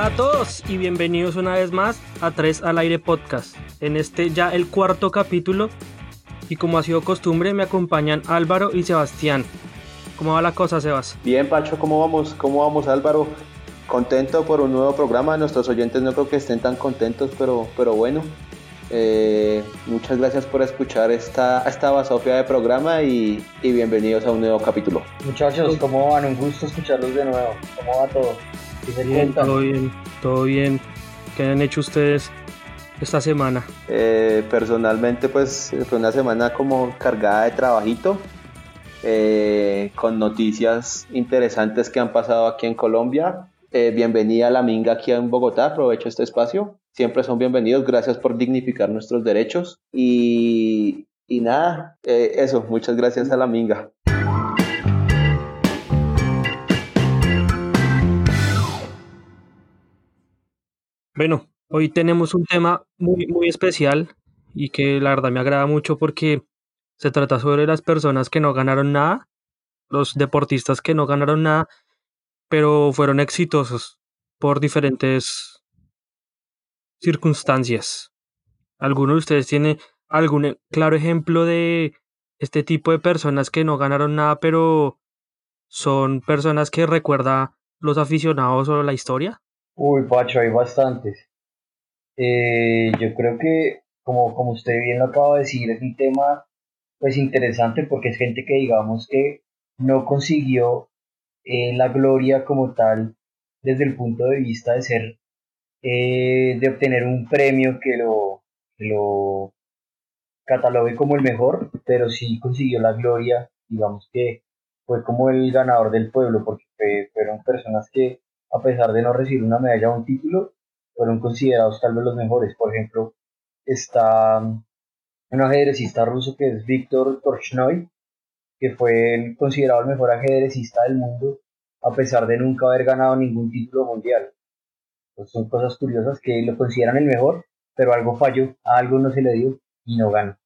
Hola a todos y bienvenidos una vez más a Tres al Aire Podcast. En este ya el cuarto capítulo y como ha sido costumbre me acompañan Álvaro y Sebastián. ¿Cómo va la cosa, Sebas? Bien, Pacho, ¿cómo vamos? ¿Cómo vamos, Álvaro? Contento por un nuevo programa. Nuestros oyentes no creo que estén tan contentos, pero, pero bueno. Eh, muchas gracias por escuchar esta, esta basofia de programa y, y bienvenidos a un nuevo capítulo. Muchachos, ¿cómo van? Un gusto escucharlos de nuevo. ¿Cómo va todo? Bien, todo bien, todo bien. ¿Qué han hecho ustedes esta semana? Eh, personalmente, pues fue una semana como cargada de trabajito, eh, con noticias interesantes que han pasado aquí en Colombia. Eh, bienvenida a la Minga aquí en Bogotá, aprovecho este espacio. Siempre son bienvenidos, gracias por dignificar nuestros derechos. Y, y nada, eso, muchas gracias a la Minga. Bueno, hoy tenemos un tema muy, muy especial y que la verdad me agrada mucho porque se trata sobre las personas que no ganaron nada, los deportistas que no ganaron nada, pero fueron exitosos por diferentes circunstancias. ¿Alguno de ustedes tiene algún claro ejemplo de este tipo de personas que no ganaron nada, pero son personas que recuerda los aficionados o la historia? Uy, Pacho, hay bastantes. Eh, yo creo que, como, como usted bien lo acaba de decir, es un tema pues interesante porque es gente que digamos que no consiguió eh, la gloria como tal desde el punto de vista de ser, eh, de obtener un premio que lo, que lo catalogue como el mejor, pero sí consiguió la gloria, digamos que fue como el ganador del pueblo porque fueron personas que a pesar de no recibir una medalla o un título, fueron considerados tal vez los mejores. Por ejemplo, está un ajedrecista ruso que es Víctor Torchnoy, que fue considerado el mejor ajedrecista del mundo, a pesar de nunca haber ganado ningún título mundial. Pues son cosas curiosas que lo consideran el mejor, pero algo falló, a algo no se le dio y no ganó.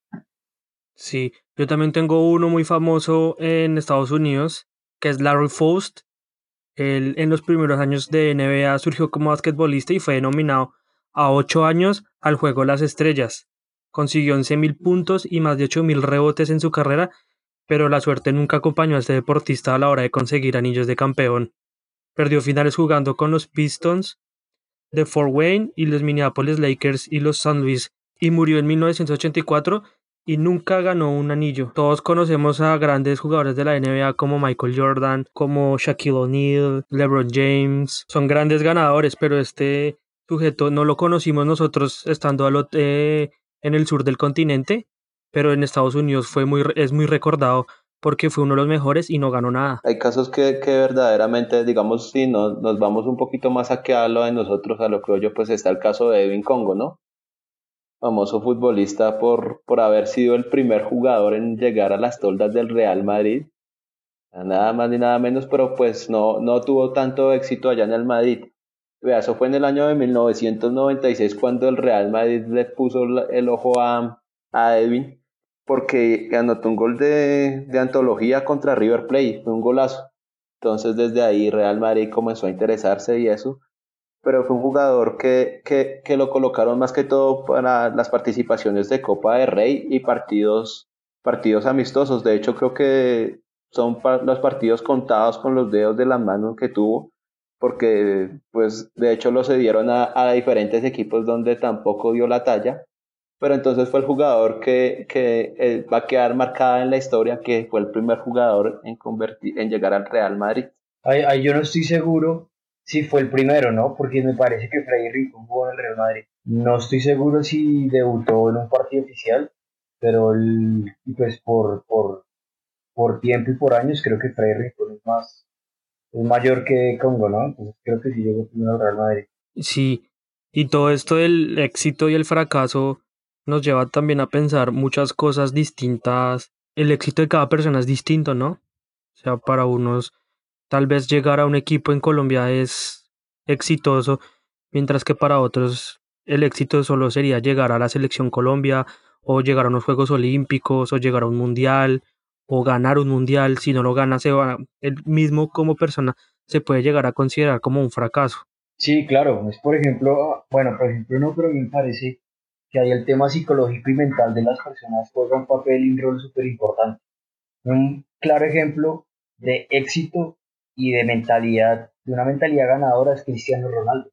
Sí, yo también tengo uno muy famoso en Estados Unidos, que es Larry Faust, él en los primeros años de NBA surgió como basquetbolista y fue nominado a 8 años al Juego las Estrellas. Consiguió 11.000 puntos y más de 8.000 rebotes en su carrera, pero la suerte nunca acompañó a este deportista a la hora de conseguir anillos de campeón. Perdió finales jugando con los Pistons de Fort Wayne y los Minneapolis Lakers y los San Luis y murió en 1984 y nunca ganó un anillo. Todos conocemos a grandes jugadores de la NBA como Michael Jordan, como Shaquille O'Neal, LeBron James. Son grandes ganadores, pero este sujeto no lo conocimos nosotros estando en el sur del continente, pero en Estados Unidos fue muy, es muy recordado porque fue uno de los mejores y no ganó nada. Hay casos que, que verdaderamente, digamos, si nos, nos vamos un poquito más a que a lo de nosotros, a lo que yo, pues está el caso de Edwin Congo, ¿no? Famoso futbolista por, por haber sido el primer jugador en llegar a las toldas del Real Madrid. Nada más ni nada menos, pero pues no, no tuvo tanto éxito allá en el Madrid. Vea, eso fue en el año de 1996 cuando el Real Madrid le puso el ojo a, a Edwin porque anotó un gol de, de antología contra River Plate, un golazo. Entonces desde ahí Real Madrid comenzó a interesarse y eso pero fue un jugador que, que, que, lo colocaron más que todo para las participaciones de Copa de Rey y partidos, partidos amistosos. De hecho, creo que son los partidos contados con los dedos de las manos que tuvo, porque pues de hecho lo cedieron a, a diferentes equipos donde tampoco dio la talla. Pero entonces fue el jugador que, que eh, va a quedar marcada en la historia, que fue el primer jugador en, convertir, en llegar al Real Madrid. Ay, ay, yo no estoy seguro Sí, fue el primero, ¿no? Porque me parece que Freddy Rincón jugó en el Real Madrid. No estoy seguro si debutó en un partido oficial, pero el, pues por, por, por tiempo y por años creo que Freddy Rincón es más es mayor que Congo, ¿no? Entonces creo que sí llegó primero al Real Madrid. Sí, y todo esto del éxito y el fracaso nos lleva también a pensar muchas cosas distintas. El éxito de cada persona es distinto, ¿no? O sea, para unos Tal vez llegar a un equipo en Colombia es exitoso, mientras que para otros el éxito solo sería llegar a la selección Colombia o llegar a unos Juegos Olímpicos o llegar a un mundial o ganar un mundial. Si no lo gana, se va, el mismo como persona se puede llegar a considerar como un fracaso. Sí, claro, es por ejemplo, bueno, por ejemplo no, pero me parece que ahí el tema psicológico y mental de las personas juega un papel y un rol súper importante. Un claro ejemplo de éxito y de mentalidad, de una mentalidad ganadora es Cristiano Ronaldo,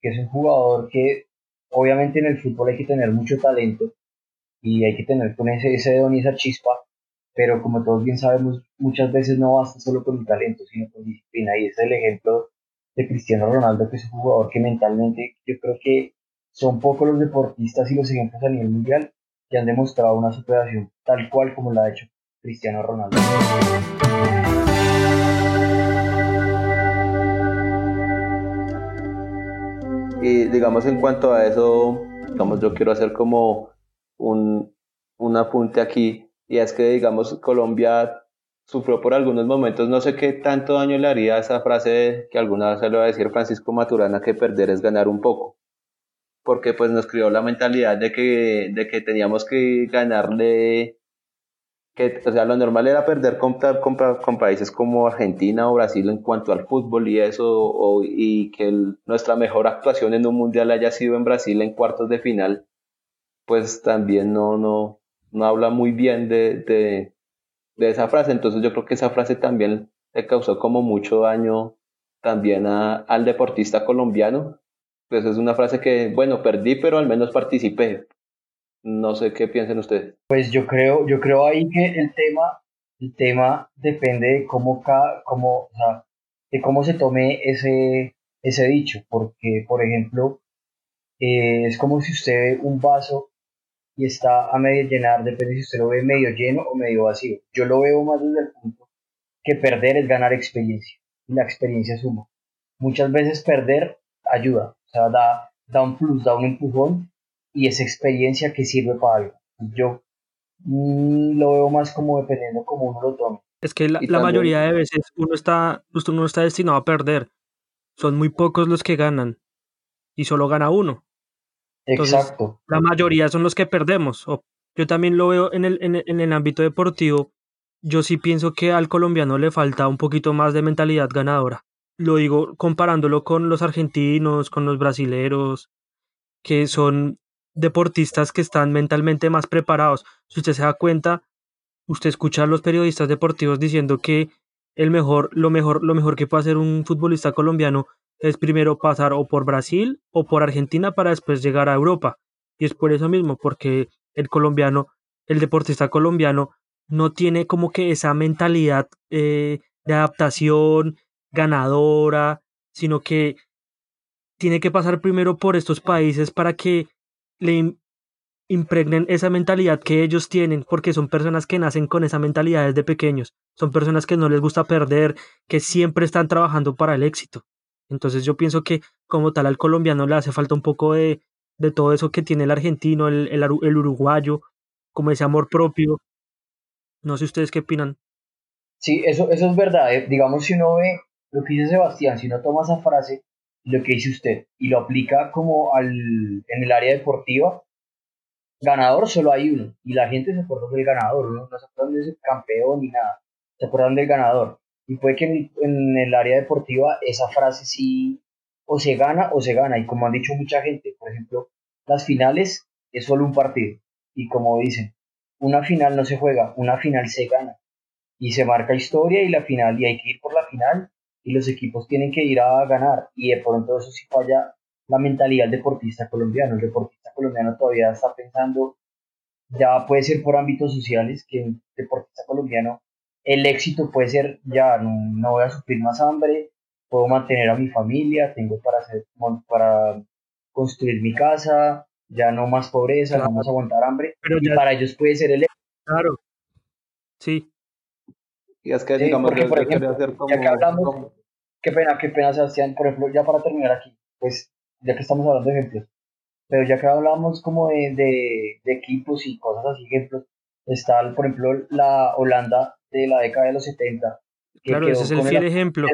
que es un jugador que obviamente en el fútbol hay que tener mucho talento y hay que tener con ese, ese don y esa chispa, pero como todos bien sabemos, muchas veces no basta solo con el talento, sino con disciplina, y ese es el ejemplo de Cristiano Ronaldo, que es un jugador que mentalmente yo creo que son pocos los deportistas y los ejemplos a nivel mundial que han demostrado una superación tal cual como la ha hecho Cristiano Ronaldo. Y digamos en cuanto a eso, digamos yo quiero hacer como un, un apunte aquí, y es que digamos Colombia sufrió por algunos momentos, no sé qué tanto daño le haría esa frase que alguna vez se lo va a decir Francisco Maturana, que perder es ganar un poco, porque pues nos crió la mentalidad de que, de que teníamos que ganarle, que, o sea, lo normal era perder con, con, países como Argentina o Brasil en cuanto al fútbol y eso, o, y que nuestra mejor actuación en un mundial haya sido en Brasil en cuartos de final, pues también no, no, no habla muy bien de de esa frase. Entonces yo creo que esa frase también le causó como mucho daño también al deportista colombiano. Pues es una frase que, bueno, perdí, pero al menos participé. No sé qué piensan ustedes. Pues yo creo, yo creo ahí que el tema, el tema depende de cómo, cómo, o sea, de cómo se tome ese, ese dicho. Porque, por ejemplo, eh, es como si usted ve un vaso y está a medio llenar, depende si usted lo ve medio lleno o medio vacío. Yo lo veo más desde el punto que perder es ganar experiencia y la experiencia suma. Muchas veces perder ayuda, o sea, da, da un plus, da un empujón y es experiencia que sirve para algo. Yo mm, lo veo más como dependiendo cómo uno lo tome. Es que la, la mayoría de veces uno está, uno está destinado a perder. Son muy pocos los que ganan y solo gana uno. Exacto. La mayoría son los que perdemos. Yo también lo veo en el, en, el, ámbito deportivo. Yo sí pienso que al colombiano le falta un poquito más de mentalidad ganadora. Lo digo comparándolo con los argentinos, con los brasileros, que son deportistas que están mentalmente más preparados. Si usted se da cuenta, usted escucha a los periodistas deportivos diciendo que el mejor, lo mejor, lo mejor que puede hacer un futbolista colombiano es primero pasar o por Brasil o por Argentina para después llegar a Europa. Y es por eso mismo, porque el colombiano, el deportista colombiano, no tiene como que esa mentalidad eh, de adaptación ganadora, sino que tiene que pasar primero por estos países para que le impregnen esa mentalidad que ellos tienen, porque son personas que nacen con esa mentalidad desde pequeños, son personas que no les gusta perder, que siempre están trabajando para el éxito. Entonces yo pienso que como tal al colombiano le hace falta un poco de, de todo eso que tiene el argentino, el, el, uruguayo, como ese amor propio. No sé ustedes qué opinan. Sí, eso, eso es verdad. Eh. Digamos, si uno ve lo que dice Sebastián, si uno toma esa frase, lo que dice usted, y lo aplica como al, en el área deportiva, ganador solo hay uno. Y la gente se acuerda del ganador, no, no se acuerdan de ese campeón ni nada. Se acuerdan del ganador. Y puede que en, el área deportiva esa frase sí o se gana o se gana. Y como han dicho mucha gente, por ejemplo, las finales es solo un partido. Y como dicen, una final no se juega, una final se gana. Y se marca historia y la final, y hay que ir por la final, y los equipos tienen que ir a ganar. Y de pronto eso sí falla la mentalidad del deportista colombiano. El deportista colombiano todavía está pensando, ya puede ser por ámbitos sociales, que el deportista colombiano el éxito puede ser, ya no, voy a sufrir más hambre, puedo mantener a mi familia, tengo para, hacer, para construir mi casa, ya no más pobreza, no vamos a aguantar hambre, Pero y para ellos puede ser el éxito. Claro, sí. Y es que, digamos, porque, por ejemplo, ya que hablamos, qué pena, qué pena, Sebastián, por ejemplo, ya para terminar aquí, pues, ya que estamos hablando de ejemplos, pero ya que hablamos como de, de, de equipos y cosas así, ejemplos, está, por ejemplo, la Holanda de la década de los 70. claro, ese es el fiel ejemplo.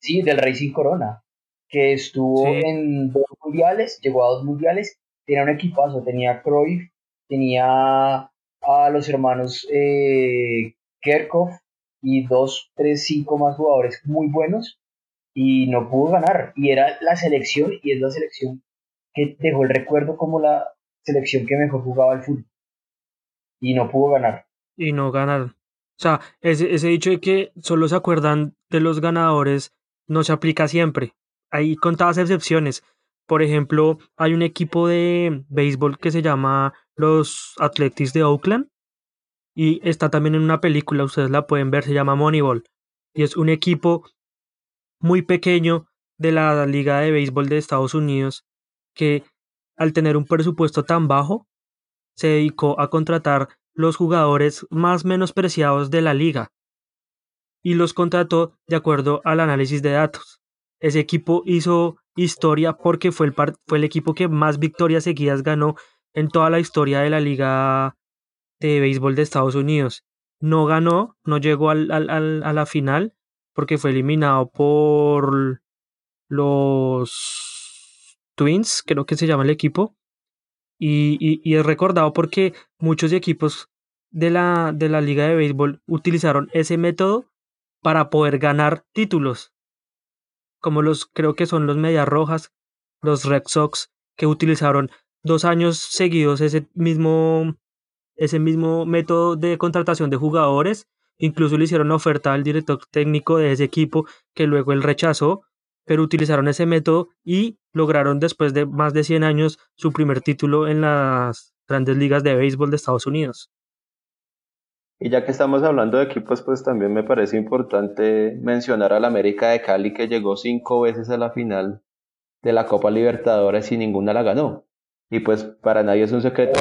sí, del Racing Corona, que estuvo en dos mundiales, llegó a dos mundiales, tenía un equipazo, tenía Cruyff, tenía a los hermanos eh, Kerkhoff y dos, tres, cinco más jugadores muy buenos y no pudo ganar. Y era la selección, y es la selección que dejó el recuerdo como la selección que mejor jugaba el fútbol. Y no pudo ganar. Y no ganar. O sea, ese, ese dicho de que solo se acuerdan de los ganadores no se aplica siempre. Hay contadas excepciones. Por ejemplo, hay un equipo de béisbol que se llama los Athletics de Oakland y está también en una película, ustedes la pueden ver, se llama Moneyball. Y es un equipo muy pequeño de la Liga de Béisbol de Estados Unidos que al tener un presupuesto tan bajo se dedicó a contratar los jugadores más menospreciados de la liga y los contrató de acuerdo al análisis de datos. Ese equipo hizo historia porque fue el, fue el equipo que más victorias seguidas ganó en toda la historia de la liga de béisbol de Estados Unidos. No ganó, no llegó al, al, a la final porque fue eliminado por los Twins, creo que se llama el equipo. Y, y, y, es recordado porque muchos equipos de la, de la liga de béisbol utilizaron ese método para poder ganar títulos. Como los creo que son los Medias Rojas, los Red Sox, que utilizaron dos años seguidos ese mismo ese mismo método de contratación de jugadores. Incluso le hicieron oferta al director técnico de ese equipo que luego él rechazó, pero utilizaron ese método y lograron después de más de 100 años su primer título en las grandes ligas de béisbol de Estados Unidos. Y ya que estamos hablando de equipos, pues también me parece importante mencionar al América de Cali que llegó cinco veces a la final de la Copa Libertadores y ninguna la ganó. Y pues para nadie es un secreto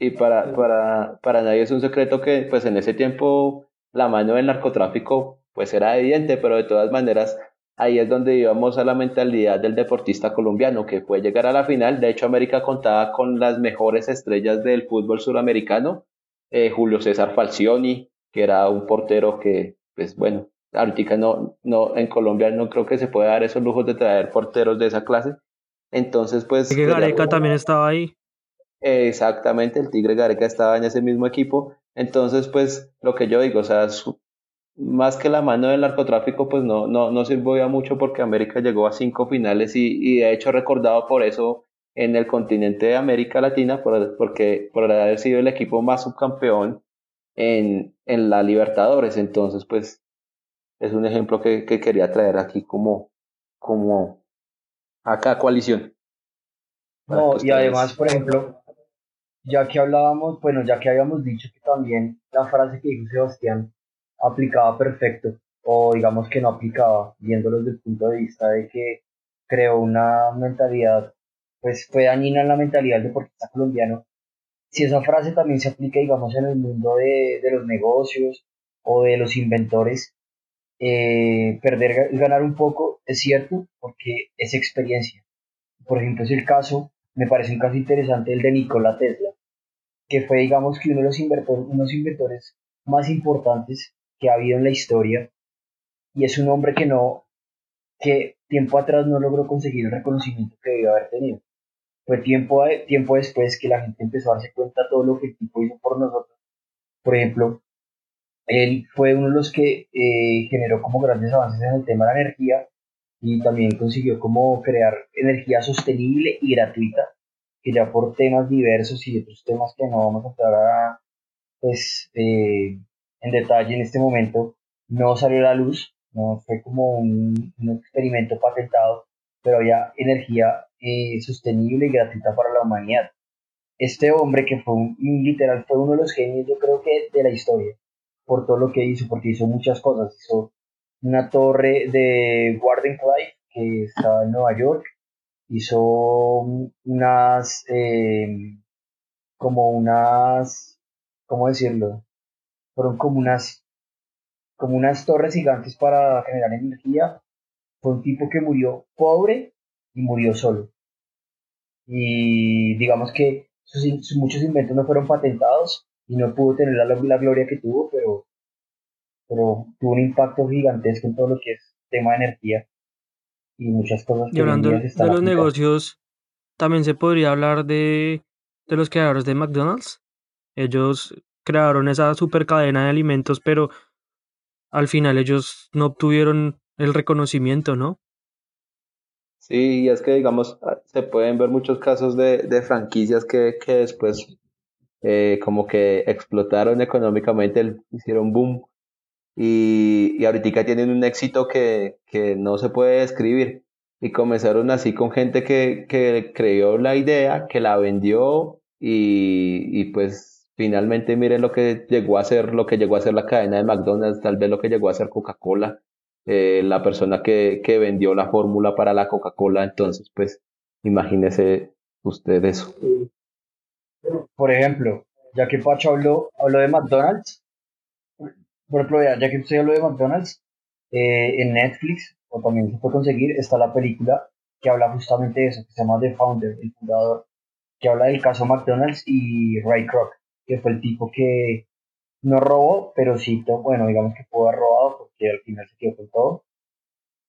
y para, para, para nadie es un secreto que pues en ese tiempo la mano del narcotráfico pues era evidente, pero de todas maneras ahí es donde íbamos a la mentalidad del deportista colombiano que fue llegar a la final. De hecho, América contaba con las mejores estrellas del fútbol suramericano. Eh, Julio César Falcioni, que era un portero que, pues bueno, ahorita no, no, en Colombia no creo que se pueda dar esos lujos de traer porteros de esa clase. Entonces, pues... Que Gareca también estaba ahí. Exactamente, el Tigre Gareca estaba en ese mismo equipo. Entonces, pues, lo que yo digo, o sea, más que la mano del narcotráfico, pues no, no, no sirvió mucho porque América llegó a cinco finales y, y de hecho recordado por eso en el continente de América Latina, por, porque por haber sido el equipo más subcampeón en, en la Libertadores. Entonces, pues, es un ejemplo que, que quería traer aquí como, como acá coalición. No, y además, por ejemplo, ya que hablábamos, bueno, ya que habíamos dicho que también la frase que dijo Sebastián aplicaba perfecto, o digamos que no aplicaba, viéndolo desde el punto de vista de que creó una mentalidad, pues fue dañina en la mentalidad del deportista colombiano. Si esa frase también se aplica, digamos, en el mundo de, de los negocios o de los inventores, eh, perder, ganar un poco, es cierto, porque es experiencia. Por ejemplo, es el caso me parece un caso interesante el de Nikola Tesla, que fue, digamos, que uno de los inventores, más importantes que ha habido en la historia, y es un hombre que no, que tiempo atrás no logró conseguir el reconocimiento que debió haber tenido. Fue tiempo, tiempo después que la gente empezó a darse cuenta de todo lo que el tipo hizo por nosotros. Por ejemplo, él fue uno de los que eh, generó como grandes avances en el tema de la energía y también consiguió como crear energía sostenible y gratuita, que ya por temas diversos y otros temas que no vamos a entrar a, pues, eh, en detalle en este momento, no salió a la luz, no fue como un, experimento patentado, pero había energía eh, sostenible y gratuita para la humanidad. Este hombre que fue un, literal, fue uno de los genios, yo creo que de la historia, por todo lo que hizo, porque hizo muchas cosas, hizo una torre de Warden Clyde que estaba en Nueva York. Hizo unas, eh, como unas, ¿cómo decirlo? Fueron como unas, como unas torres gigantes para generar energía. Fue un tipo que murió pobre y murió solo. Y digamos que sus, muchos inventos no fueron patentados y no pudo tener la, la gloria que tuvo, pero pero tuvo un impacto gigantesco en todo lo que es tema de energía y muchas cosas. Que y hablando de los negocios, también se podría hablar de, de los creadores de McDonald's. Ellos crearon esa super cadena de alimentos, pero al final ellos no obtuvieron el reconocimiento, ¿no? Sí, y es que, digamos, se pueden ver muchos casos de, franquicias que, que después eh, como que explotaron económicamente, hicieron boom y, y ahorita tienen un éxito que, que no se puede describir. Y comenzaron así con gente que, que creyó la idea, que la vendió y, y pues finalmente miren lo que llegó a ser, lo que llegó a ser la cadena de McDonald's, tal vez lo que llegó a ser Coca-Cola, eh, la persona que, que vendió la fórmula para la Coca-Cola, entonces pues imagínese usted eso. Por ejemplo, ya que Pacho habló, habló de McDonald's, por ejemplo, ya, que usted habló de McDonald's, eh, en Netflix, o también se puede conseguir, está la película que habla justamente de eso, que se llama The Founder, el fundador, que habla del caso McDonald's y Ray Kroc, que fue el tipo que no robó, pero sí, bueno, digamos que pudo haber robado porque al final se quedó con todo.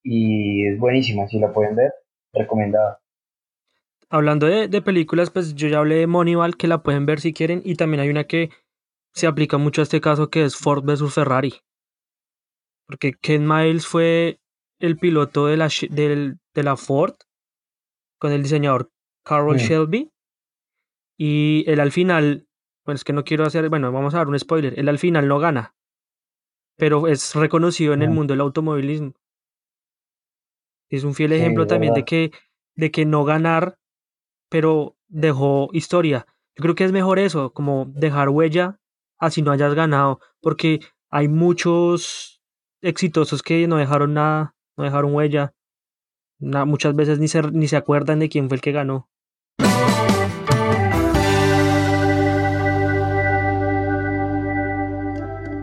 Y es buenísima, si la pueden ver, recomendada. Hablando de, de películas, pues yo ya hablé de Moneyball, que la pueden ver si quieren, y también hay una que se aplica mucho a este caso que es Ford versus Ferrari. Porque Ken Miles fue el piloto de la, de la Ford con el diseñador Carroll Shelby. Y él al final, bueno, es que no quiero hacer, bueno, vamos a dar un spoiler, él al final no gana. Pero es reconocido en el mundo del automovilismo. Es un fiel ejemplo también de que, de que no ganar, pero dejó historia. Yo creo que es mejor eso, como dejar huella así no hayas ganado, porque hay muchos exitosos que no dejaron nada, no dejaron huella, muchas veces ni se, ni se acuerdan de quién fue el que ganó.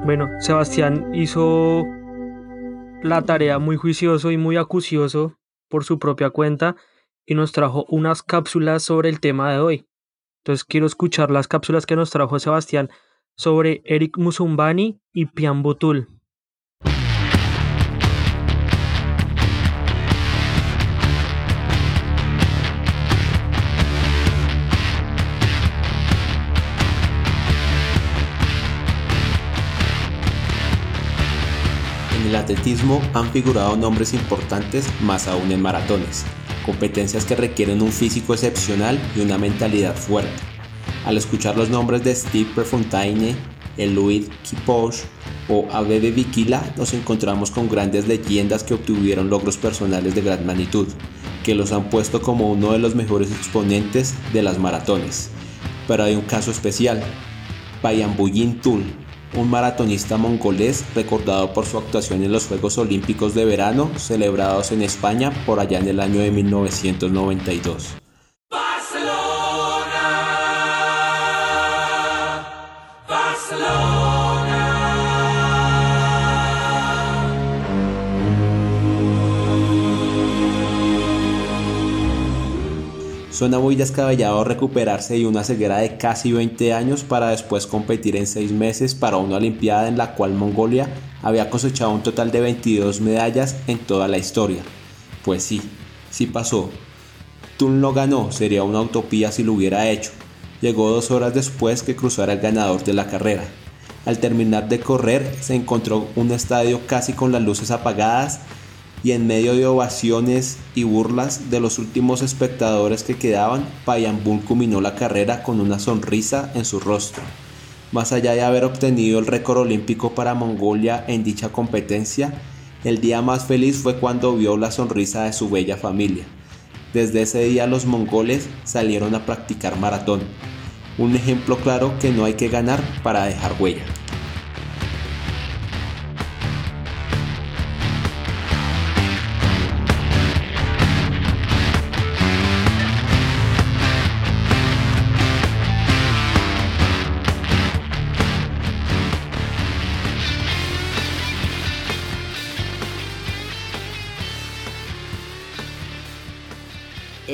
Bueno, Sebastián hizo la tarea muy juicioso y muy acucioso por su propia cuenta y nos trajo unas cápsulas sobre el tema de hoy. Entonces quiero escuchar las cápsulas que nos trajo Sebastián sobre Eric Musumbani y Pian Butul. En el atletismo han figurado nombres importantes, más aún en maratones, competencias que requieren un físico excepcional y una mentalidad fuerte al escuchar los nombres de Steve Prefontaine, Eloyd Kiposh o Abebe Bikila, nos encontramos con grandes leyendas que obtuvieron logros personales de gran magnitud, que los han puesto como uno de los mejores exponentes de las maratones. Pero hay un caso especial, Payambuyin Tul, un maratonista mongolés recordado por su actuación en los Juegos Olímpicos de Verano celebrados en España por allá en el año de 1992. Suena muy descabellado recuperarse de una ceguera de casi 20 años para después competir en 6 meses para una Olimpiada en la cual Mongolia había cosechado un total de 22 medallas en toda la historia. Pues sí, sí pasó. Tun lo ganó, sería una utopía si lo hubiera hecho. Llegó dos horas después que cruzara el ganador de la carrera. Al terminar de correr se encontró un estadio casi con las luces apagadas y en medio de ovaciones y burlas de los últimos espectadores que quedaban, Payambul culminó la carrera con una sonrisa en su rostro. Más allá de haber obtenido el récord olímpico para Mongolia en dicha competencia, el día más feliz fue cuando vio la sonrisa de su bella familia. Desde ese día los mongoles salieron a practicar maratón, un ejemplo claro que no hay que ganar para dejar huella.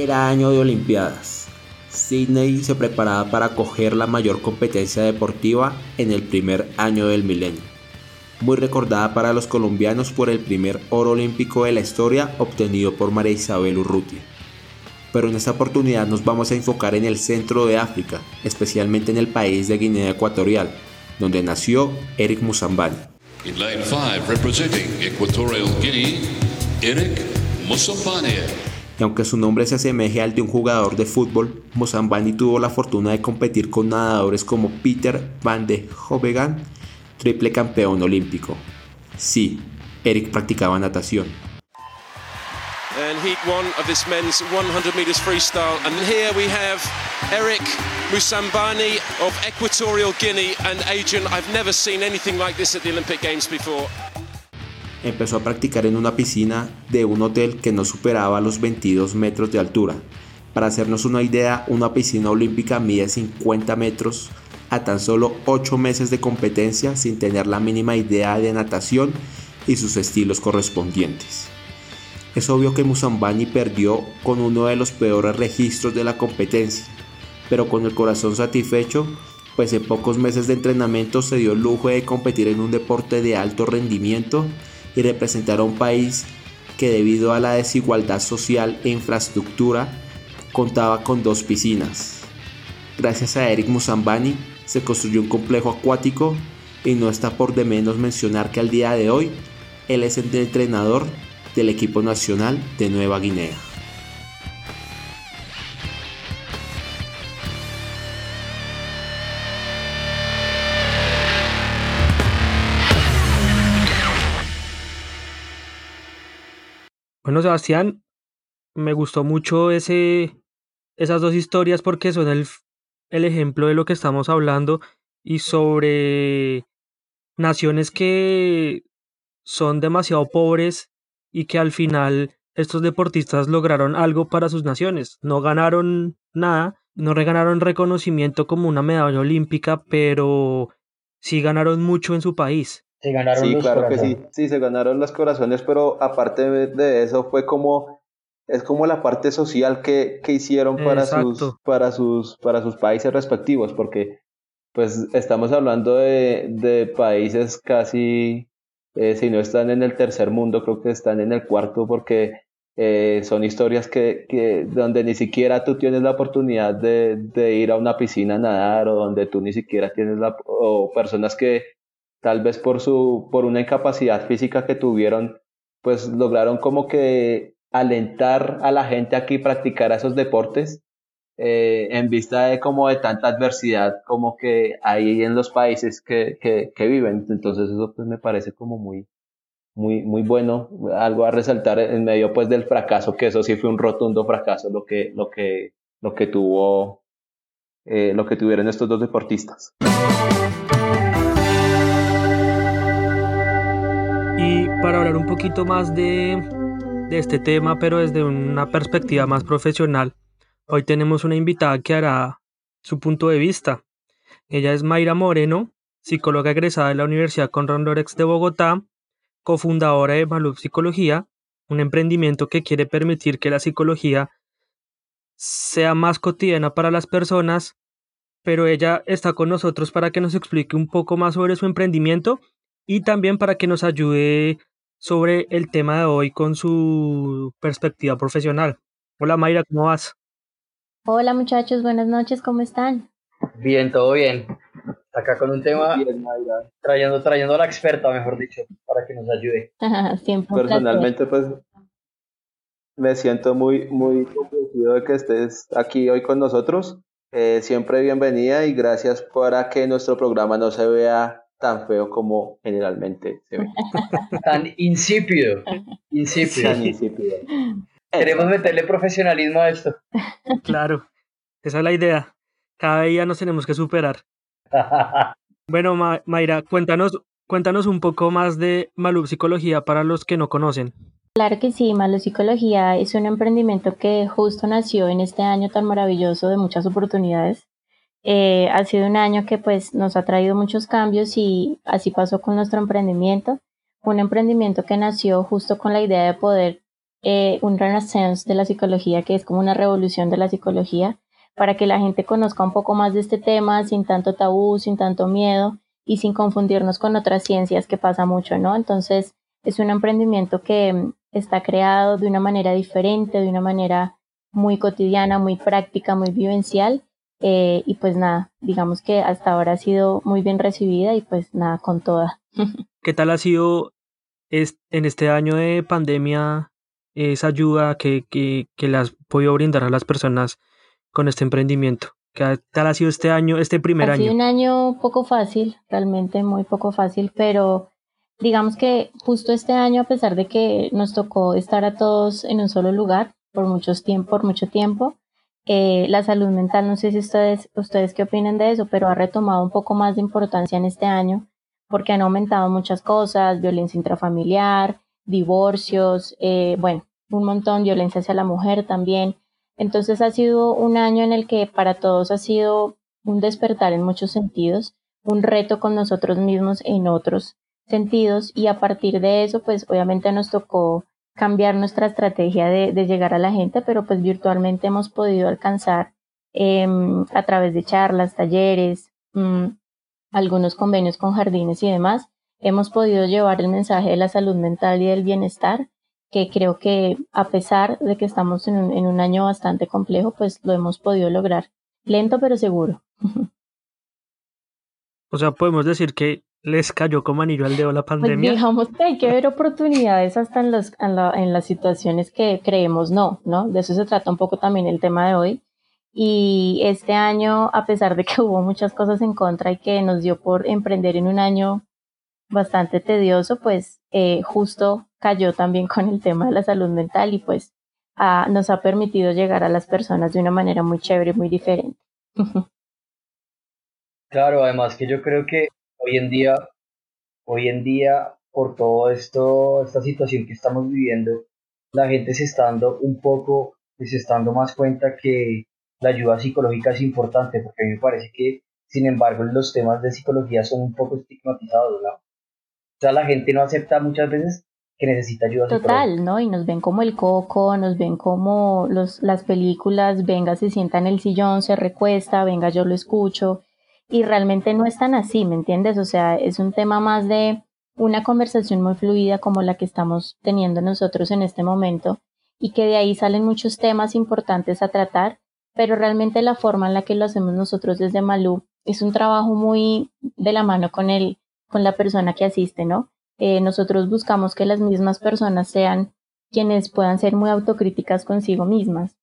Era año de Olimpiadas. Sydney se preparaba para acoger la mayor competencia deportiva en el primer año del milenio. Muy recordada para los colombianos por el primer oro olímpico de la historia obtenido por María Isabel Urrutia. Pero en esta oportunidad nos vamos a enfocar en el centro de África, especialmente en el país de Guinea Ecuatorial, donde nació Eric Musambani. In lane 5 representing Equatorial Guinea Eric Y aunque su nombre se asemeje al de un jugador de fútbol, Mosambani tuvo la fortuna de competir con nadadores como Peter Van de Hovegan, triple campeón olímpico. Sí, Eric practicaba natación. and heat one of this men's 100 meters freestyle. And here we have Eric Musambani of Equatorial Guinea, and Adrian, I've never seen anything like this at the Olympic Games before. Empezó a practicar en una piscina de un hotel que no superaba los 22 metros de altura. Para hacernos una idea, una piscina olímpica mide 50 metros a tan solo 8 meses de competencia sin tener la mínima idea de natación y sus estilos correspondientes. Es obvio que Musambani perdió con uno de los peores registros de la competencia, pero con el corazón satisfecho, pues en pocos meses de entrenamiento se dio el lujo de competir en un deporte de alto rendimiento y representar a un país que debido a la desigualdad social e infraestructura contaba con dos piscinas. Gracias a Eric Musambani se construyó un complejo acuático y no está por de menos mencionar que al día de hoy él es el entrenador del equipo nacional de Nueva Guinea. Bueno, Sebastián, me gustó mucho ese, esas dos historias porque son el, el ejemplo de lo que estamos hablando y sobre naciones que son demasiado pobres y que al final estos deportistas lograron algo para sus naciones. No ganaron nada, no reganaron reconocimiento como una medalla olímpica, pero sí ganaron mucho en su país. Se ganaron sí, los claro que corazones. sí, sí, se ganaron los corazones, pero aparte de- eso fue como, es como la parte social que, que hicieron para sus, para sus, para sus países respectivos, porque pues estamos hablando de, de países casi, eh, si no están en el tercer mundo, creo que están en el cuarto, porque eh, son historias que, que donde ni siquiera tú tienes la oportunidad de, de ir a una piscina a nadar, o donde tú ni siquiera tienes la, o personas que tal vez por su, por una incapacidad física que tuvieron, pues lograron como que alentar a la gente aquí a practicar esos deportes eh, en vista de como de tanta adversidad como que hay en los países que, que, que viven. Entonces eso pues me parece como muy, muy, muy bueno, algo a resaltar en medio pues del fracaso, que eso sí fue un rotundo fracaso lo que, lo que, lo que tuvo, eh, lo que tuvieron estos dos deportistas. Y para hablar un poquito más de, este tema, pero desde una perspectiva más profesional, hoy tenemos una invitada que hará su punto de vista. Ella es Mayra Moreno, psicóloga egresada de la Universidad Conrad Lorex de Bogotá, cofundadora de Malub Psicología, un emprendimiento que quiere permitir que la psicología sea más cotidiana para las personas, pero ella está con nosotros para que nos explique un poco más sobre su emprendimiento y también para que nos ayude sobre el tema de hoy con su perspectiva profesional. Hola Mayra, ¿cómo vas? Hola muchachos, buenas noches, ¿cómo están? Bien, todo bien. Acá con un tema, Bien, Mayra. trayendo, trayendo a la experta, mejor dicho, para que nos ayude. Siempre. Personalmente, pues me siento muy, muy complacido de que estés aquí hoy con nosotros. Eh, siempre bienvenida y gracias para que nuestro programa no se vea tan feo como generalmente se ve. Tan insípido, insípido. Tan insípido. Queremos meterle profesionalismo a esto. Claro, esa es la idea. Cada día nos tenemos que superar. Bueno, Ma- Mayra, cuéntanos, cuéntanos un poco más de Malub Psicología para los que no conocen. Claro que sí, Malo Psicología es un emprendimiento que justo nació en este año tan maravilloso de muchas oportunidades. Eh, ha sido un año que pues nos ha traído muchos cambios y así pasó con nuestro emprendimiento. Un emprendimiento que nació justo con la idea de poder eh, un renaissance de la psicología, que es como una revolución de la psicología, para que la gente conozca un poco más de este tema sin tanto tabú, sin tanto miedo y sin confundirnos con otras ciencias que pasa mucho, ¿no? Entonces, es un emprendimiento que mm, está creado de una manera diferente, de una manera muy cotidiana, muy práctica, muy vivencial. Eh, y pues nada, digamos que hasta ahora ha sido muy bien recibida y pues nada, con toda. ¿Qué tal ha sido es- en este año de pandemia esa ayuda que, que, que le has podido brindar a las personas con este emprendimiento? ¿Qué tal ha sido este año, este primer ha año? sido un año poco fácil, realmente muy poco fácil, pero digamos que justo este año, a pesar de que nos tocó estar a todos en un solo lugar por, muchos tiempo, por mucho tiempo, eh, la salud mental, no sé si ustedes, ustedes qué opinan de eso, pero ha retomado un poco más de importancia en este año porque han aumentado muchas cosas, violencia intrafamiliar, divorcios, eh, bueno, un montón, violencia hacia la mujer también. Entonces ha sido un año en el que para todos ha sido un despertar en muchos sentidos, un reto con nosotros mismos en otros sentidos y a partir de eso pues obviamente nos tocó cambiar nuestra estrategia de, llegar a la gente, pero pues virtualmente hemos podido alcanzar em, a través de charlas, talleres, mm, algunos convenios con jardines y demás, hemos podido llevar el mensaje de la salud mental y del bienestar, que creo que a pesar de que estamos en en un año bastante complejo, pues lo hemos podido lograr. Lento pero seguro. O sea, podemos decir que les cayó como anillo al dedo la pues pandemia. Pues digamos que hay que ver oportunidades hasta en, los, en, en, las situaciones que creemos no, ¿no? De eso se trata un poco también el tema de hoy. Y este año, a pesar de que hubo muchas cosas en contra y que nos dio por emprender en un año bastante tedioso, pues eh, justo cayó también con el tema de la salud mental y pues nos ha permitido llegar a las personas de una manera muy chévere, muy diferente. claro, además que yo creo que hoy en día, hoy en día, por todo esto, esta situación que estamos viviendo, la gente se está dando un poco, pues, se está dando más cuenta que la ayuda psicológica es importante, porque a mí me parece que, sin embargo, los temas de psicología son un poco estigmatizados. O sea, la gente no acepta muchas veces que necesita ayuda Total, ¿no? Y nos ven como el coco, nos ven como los, las películas, venga, se sienta en el sillón, se recuesta, venga, yo lo escucho. Y realmente no es tan así, ¿me entiendes? O sea, es un tema más de una conversación muy fluida como la que estamos teniendo nosotros en este momento y que de ahí salen muchos temas importantes a tratar pero realmente la forma en la que lo hacemos nosotros desde Malú es un trabajo muy de la mano con el, con la persona que asiste, ¿no? Eh, nosotros buscamos que las mismas personas sean quienes puedan ser muy autocríticas consigo mismas.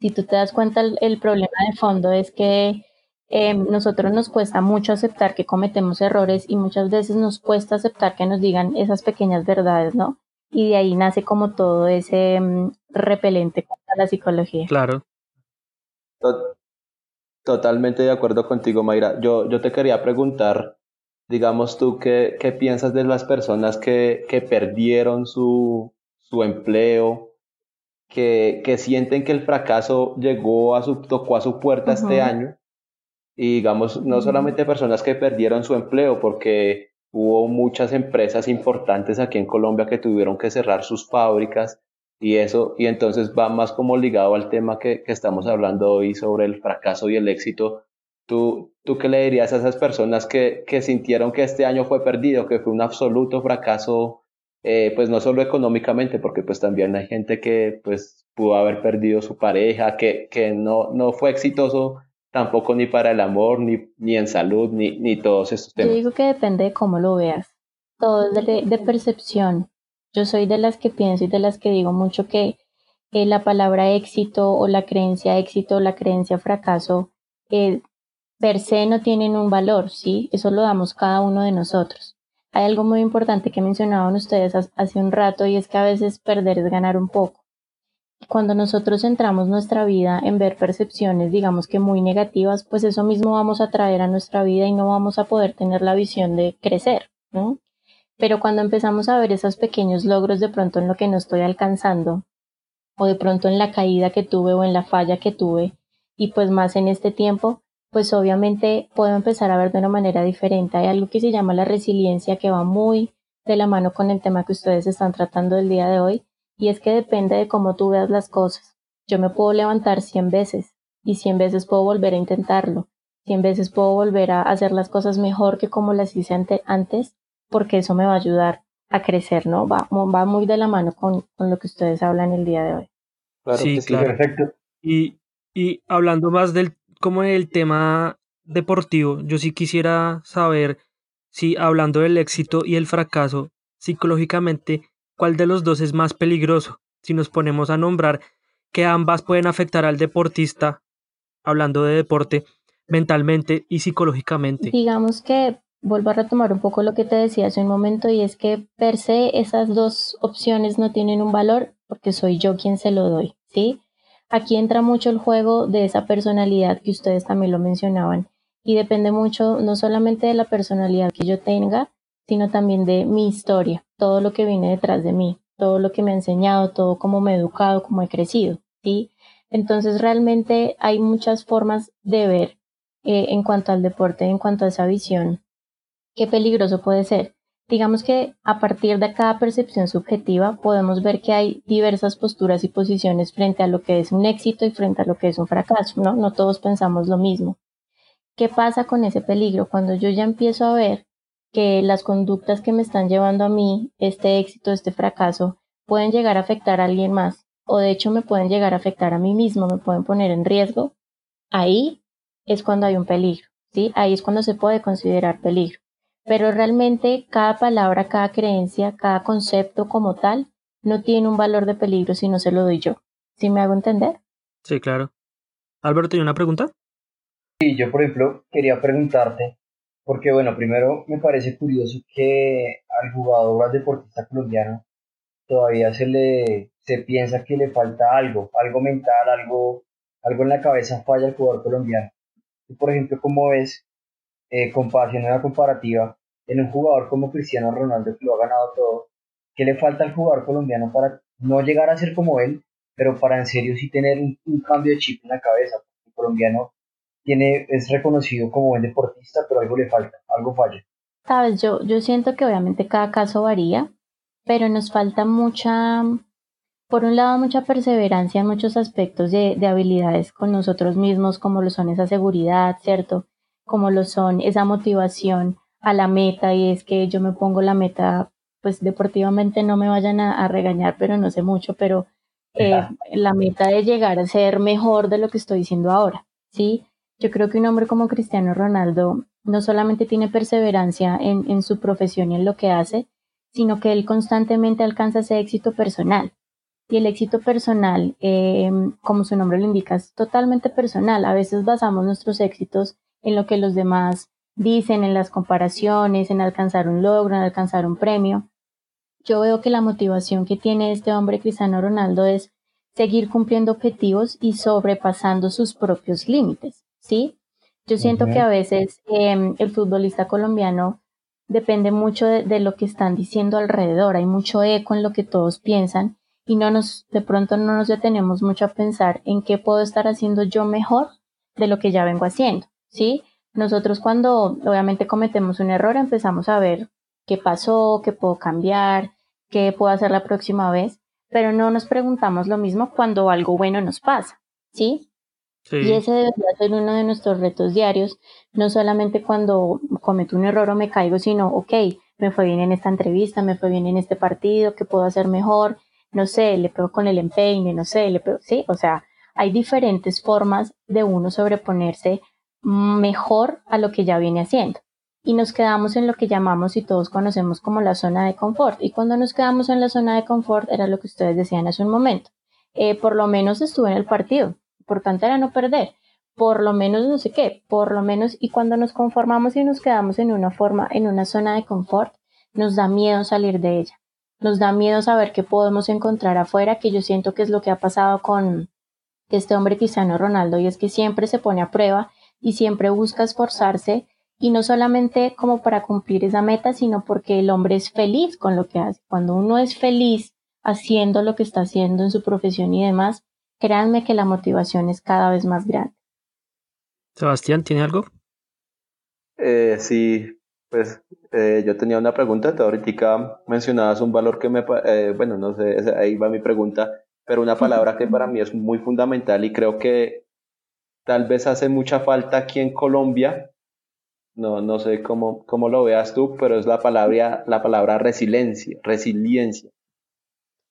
Si tú te das cuenta, el, problema de fondo es que eh, nosotros nos cuesta mucho aceptar que cometemos errores y muchas veces nos cuesta aceptar que nos digan esas pequeñas verdades, ¿no? Y de ahí nace como todo ese mm, repelente contra la psicología. Claro, Totalmente de acuerdo contigo, Mayra. Yo, yo te quería preguntar, digamos tú, ¿qué, qué piensas de las personas que, que perdieron su, su empleo, que, que, sienten que el fracaso llegó a su, tocó a su puerta este año? Y digamos, no solamente personas que perdieron su empleo, porque hubo muchas empresas importantes aquí en Colombia que tuvieron que cerrar sus fábricas y eso, y entonces va más como ligado al tema que, que, estamos hablando hoy sobre el fracaso y el éxito. ¿Tú, ¿Tú qué le dirías a esas personas que, que sintieron que este año fue perdido, que fue un absoluto fracaso, eh, pues no solo económicamente, porque pues también hay gente que pues pudo haber perdido su pareja, que, que no, no fue exitoso tampoco ni para el amor, ni, ni en salud, ni, ni todos estos temas? Yo digo que depende de cómo lo veas. Todo es de, de percepción. Yo soy de las que pienso y de las que digo mucho que eh, la palabra éxito o la creencia éxito o la creencia fracaso eh, per se no tienen un valor, ¿sí? Eso lo damos cada uno de nosotros. Hay algo muy importante que mencionaban ustedes hace un rato y es que a veces perder es ganar un poco. Cuando nosotros centramos nuestra vida en ver percepciones, digamos que muy negativas, pues eso mismo vamos a traer a nuestra vida y no vamos a poder tener la visión de crecer, ¿no? Pero cuando empezamos a ver esos pequeños logros de pronto en lo que no estoy alcanzando, o de pronto en la caída que tuve o en la falla que tuve, y pues más en este tiempo, pues obviamente puedo empezar a ver de una manera diferente. Hay algo que se llama la resiliencia que va muy de la mano con el tema que ustedes están tratando el día de hoy, y es que depende de cómo tú veas las cosas. Yo me puedo levantar 100 veces y 100 veces puedo volver a intentarlo. 100 veces puedo volver a hacer las cosas mejor que como las hice antes porque eso me va a ayudar a crecer, ¿no? Va, va muy de la mano con, con lo que ustedes hablan el día de hoy. sí, claro. Perfecto. Y, y hablando más del, como del tema deportivo, yo sí quisiera saber si hablando del éxito y el fracaso, psicológicamente, ¿cuál de los dos es más peligroso? si nos ponemos a nombrar que ambas pueden afectar al deportista, hablando de deporte, mentalmente y psicológicamente. Digamos que vuelvo a retomar un poco lo que te decía hace un momento y es que per se esas dos opciones no tienen un valor porque soy yo quien se lo doy, ¿sí? Aquí entra mucho el juego de esa personalidad que ustedes también lo mencionaban y depende mucho no solamente de la personalidad que yo tenga, sino también de mi historia, todo lo que viene detrás de mí, todo lo que me ha enseñado, todo cómo me he educado, cómo he crecido, ¿sí? Entonces realmente hay muchas formas de ver eh, en cuanto al deporte, en cuanto a esa visión, qué peligroso puede ser. Digamos que a partir de cada percepción subjetiva podemos ver que hay diversas posturas y posiciones frente a lo que es un éxito y frente a lo que es un fracaso, ¿no? No todos pensamos lo mismo. ¿Qué pasa con ese peligro? Cuando yo ya empiezo a ver que las conductas que me están llevando a mí, este éxito, este fracaso, pueden llegar a afectar a alguien más, o de hecho me pueden llegar a afectar a mí mismo, me pueden poner en riesgo, ahí es cuando hay un peligro, ¿sí? Ahí es cuando se puede considerar peligro pero realmente cada palabra, cada creencia, cada concepto como tal no tiene un valor de peligro si no se lo doy yo. ¿Sí me hago entender? Sí, claro. Alberto, ¿tiene una pregunta? Sí, yo por ejemplo quería preguntarte, porque bueno, primero me parece curioso que al jugador, al deportista colombiano, todavía se le se piensa que le falta algo, algo mental, algo, algo en la cabeza falla al jugador colombiano. Y por ejemplo, ¿cómo ves eh, comparación, una comparativa en un jugador como Cristiano Ronaldo que lo ha ganado todo, ¿qué le falta al jugador colombiano para no llegar a ser como él, pero para en serio sí tener un, cambio de chip en la cabeza? El colombiano tiene, es reconocido como buen deportista, pero algo le falta, algo falla. Sabes, yo, yo siento que obviamente cada caso varía, pero nos falta mucha, por un lado, mucha perseverancia en muchos aspectos de, de habilidades con nosotros mismos, como lo son esa seguridad, ¿cierto? como lo son esa motivación a la meta y es que yo me pongo la meta, pues deportivamente no me vayan a, regañar, pero no sé mucho, pero eh, la meta de llegar a ser mejor de lo que estoy diciendo ahora, ¿sí? Yo creo que un hombre como Cristiano Ronaldo no solamente tiene perseverancia en, su profesión y en lo que hace, sino que él constantemente alcanza ese éxito personal. Y el éxito personal, eh, como su nombre lo indica, es totalmente personal. A veces basamos nuestros éxitos en lo que los demás dicen, en las comparaciones, en alcanzar un logro, en alcanzar un premio. Yo veo que la motivación que tiene este hombre Cristiano Ronaldo es seguir cumpliendo objetivos y sobrepasando sus propios límites, ¿sí? Yo siento que a veces em, el futbolista colombiano depende mucho de, de, lo que están diciendo alrededor, hay mucho eco en lo que todos piensan y no nos, de pronto no nos detenemos mucho a pensar en qué puedo estar haciendo yo mejor de lo que ya vengo haciendo. ¿sí? Nosotros cuando obviamente cometemos un error empezamos a ver qué pasó, qué puedo cambiar, qué puedo hacer la próxima vez, pero no nos preguntamos lo mismo cuando algo bueno nos pasa, ¿sí? Y ese debería ser uno de nuestros retos diarios, no solamente cuando cometo un error o me caigo, sino, ok, me fue bien en esta entrevista, me fue bien en este partido, ¿qué puedo hacer mejor? No sé, le pego con el empeine, no sé, le pego, sí, o sea, hay diferentes formas de uno sobreponerse mejor a lo que ya viene haciendo. Y nos quedamos en lo que llamamos y todos conocemos como la zona de confort. Y cuando nos quedamos en la zona de confort era lo que ustedes decían hace un momento. Eh, por lo menos estuve en el partido, por tanto era no perder. Por lo menos no sé qué, por lo menos y cuando nos conformamos y nos quedamos en una forma, en una zona de confort, nos da miedo salir de ella. Nos da miedo saber qué podemos encontrar afuera, que yo siento que es lo que ha pasado con este hombre Cristiano Ronaldo y es que siempre se pone a prueba y siempre busca esforzarse y no solamente como para cumplir esa meta, sino porque el hombre es feliz con lo que hace. Cuando uno es feliz haciendo lo que está haciendo en su profesión y demás, créanme que la motivación es cada vez más grande. Sebastián, ¿tiene algo? Eh, sí, pues eh, yo tenía una pregunta, te ahorita mencionabas un valor que me, eh, bueno, no sé, ahí va mi pregunta, pero una palabra que para mí es muy fundamental y creo que tal vez hace mucha falta aquí en Colombia. No, no sé cómo, cómo lo veas tú, pero es la palabra, la palabra resiliencia, resiliencia.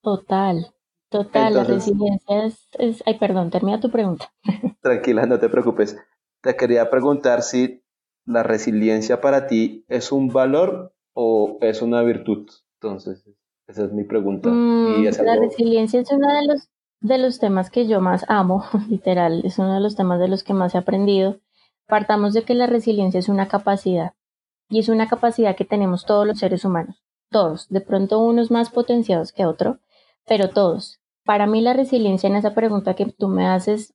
Total, total, la resiliencia es, Ay, perdón, termina tu pregunta. Tranquila, no te preocupes. Te quería preguntar si la resiliencia para ti es un valor o es una virtud. Entonces, Esa es mi pregunta. Mm, la resiliencia es uno de los, de los temas que yo más amo, literal, es uno de los temas de los que más he aprendido. Partamos de que la resiliencia es una capacidad y es una capacidad que tenemos todos los seres humanos, todos, de pronto unos más potenciados que otros, pero todos. Para mí la resiliencia en esa pregunta que tú me haces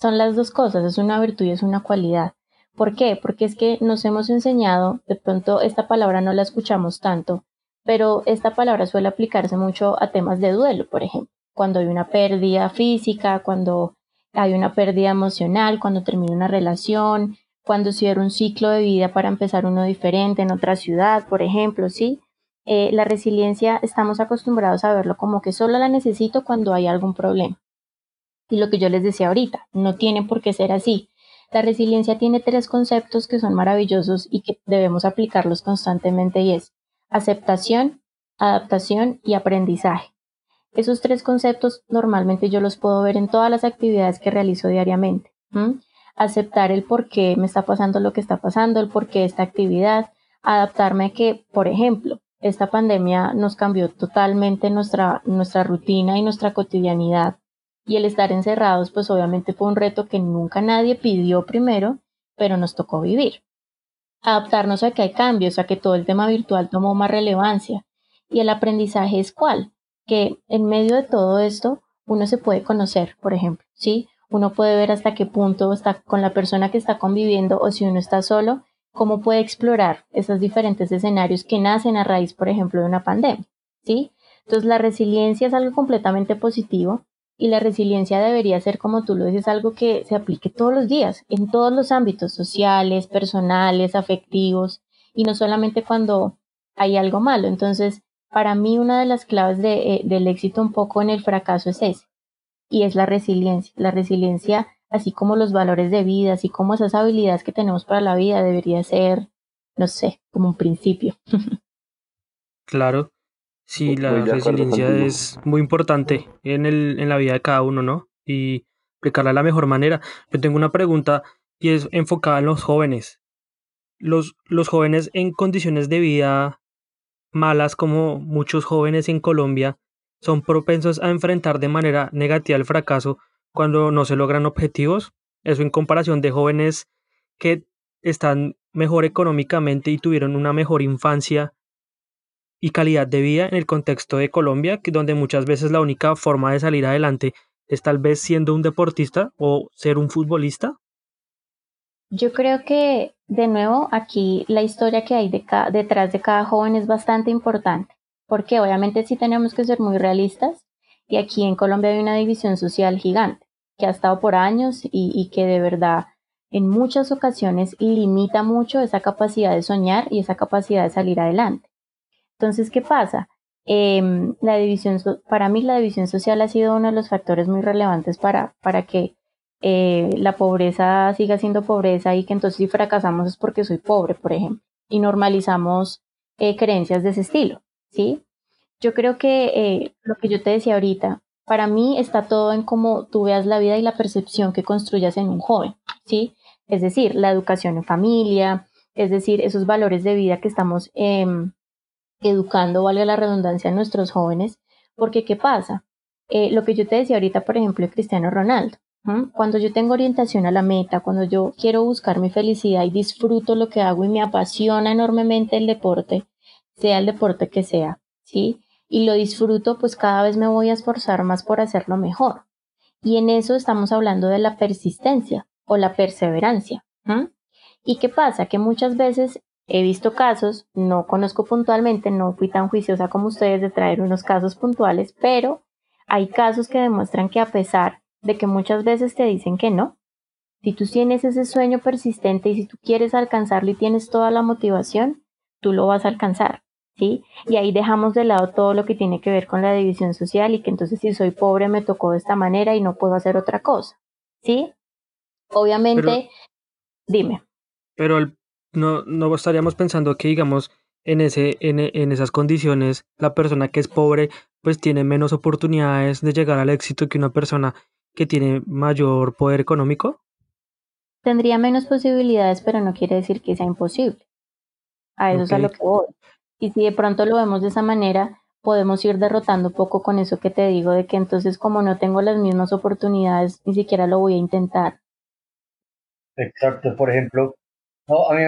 son las dos cosas, es una virtud y es una cualidad. ¿Por qué? Porque es que nos hemos enseñado, de pronto esta palabra no la escuchamos tanto, pero esta palabra suele aplicarse mucho a temas de duelo, por ejemplo, cuando hay una pérdida física, cuando hay una pérdida emocional, cuando termina una relación, cuando cierra un ciclo de vida para empezar uno diferente en otra ciudad, por ejemplo, ¿sí? Eh, la resiliencia estamos acostumbrados a verlo como que solo la necesito cuando hay algún problema. Y lo que yo les decía ahorita, no tiene por qué ser así. La resiliencia tiene tres conceptos que son maravillosos y que debemos aplicarlos constantemente y es aceptación, adaptación y aprendizaje. Esos tres conceptos normalmente yo los puedo ver en todas las actividades que realizo diariamente. Aceptar el por qué me está pasando lo que está pasando, el por qué esta actividad, adaptarme a que, por ejemplo, esta pandemia nos cambió totalmente nuestra, rutina y nuestra cotidianidad y el estar encerrados, pues obviamente fue un reto que nunca nadie pidió primero, pero nos tocó vivir. Adaptarnos a que hay cambios, a que todo el tema virtual tomó más relevancia. Y el aprendizaje es cuál? Que en medio de todo esto uno se puede conocer, por ejemplo, ¿sí? Uno puede ver hasta qué punto está con la persona que está conviviendo o si uno está solo, cómo puede explorar esos diferentes escenarios que nacen a raíz, por ejemplo, de una pandemia, ¿sí? Entonces la resiliencia es algo completamente positivo y la resiliencia debería ser, como tú lo dices, algo que se aplique todos los días, en todos los ámbitos sociales, personales, afectivos, y no solamente cuando hay algo malo. Entonces, para mí una de las claves eh, del éxito un poco en el fracaso es ese, y es la resiliencia. La resiliencia, así como los valores de vida, así como esas habilidades que tenemos para la vida, debería ser, no sé, como un principio. Claro, Sí, la resiliencia es muy importante en, el, en la vida de cada uno, ¿no? Y aplicarla de la mejor manera. Yo tengo una pregunta y es enfocada en los jóvenes. Los, los jóvenes en condiciones de vida malas, como muchos jóvenes en Colombia, son propensos a enfrentar de manera negativa el fracaso cuando no se logran objetivos. Eso en comparación de jóvenes que están mejor económicamente y tuvieron una mejor infancia y calidad de vida en el contexto de Colombia, donde muchas veces la única forma de salir adelante es tal vez siendo un deportista o ser un futbolista? Yo creo que, de nuevo, aquí la historia que hay detrás de cada joven es bastante importante, porque obviamente sí tenemos que ser muy realistas y aquí en Colombia hay una división social gigante que ha estado por años y, y que de verdad en muchas ocasiones limita mucho esa capacidad de soñar y esa capacidad de salir adelante. Entonces, ¿qué pasa? Em, la división, para mí la división social ha sido uno de los factores muy relevantes para, para que eh, la pobreza siga siendo pobreza y que entonces si fracasamos es porque soy pobre, por ejemplo, y normalizamos eh, creencias de ese estilo, ¿sí? Yo creo que eh, lo que yo te decía ahorita, para mí está todo en cómo tú veas la vida y la percepción que construyas en un joven, ¿sí? Es decir, la educación en familia, es decir, esos valores de vida que estamos eh, educando, valga la redundancia, a nuestros jóvenes, porque ¿qué pasa? Eh, lo que yo te decía ahorita, por ejemplo, de Cristiano Ronaldo. Cuando yo tengo orientación a la meta, cuando yo quiero buscar mi felicidad y disfruto lo que hago y me apasiona enormemente el deporte, sea el deporte que sea, ¿sí? Y lo disfruto, pues cada vez me voy a esforzar más por hacerlo mejor. Y en eso estamos hablando de la persistencia o la perseverancia. ¿Y qué pasa? Que muchas veces He visto casos, no conozco puntualmente, no fui tan juiciosa como ustedes de traer unos casos puntuales, pero hay casos que demuestran que a pesar de que muchas veces te dicen que no, si tú tienes ese sueño persistente y si tú quieres alcanzarlo y tienes toda la motivación, tú lo vas a alcanzar, ¿sí? Y ahí dejamos de lado todo lo que tiene que ver con la división social y que entonces si soy pobre me tocó de esta manera y no puedo hacer otra cosa, ¿sí? Obviamente, dime. Pero el no, no estaríamos pensando que, digamos, en, ese, en, en esas condiciones, la persona que es pobre, pues tiene menos oportunidades de llegar al éxito que una persona que tiene mayor poder económico? Tendría menos posibilidades, pero no quiere decir que sea imposible. A eso es a lo que voy. Y si de pronto lo vemos de esa manera, podemos ir derrotando poco con eso que te digo, de que entonces como no tengo las mismas oportunidades, ni siquiera lo voy a intentar. Exacto, por ejemplo, no, a mí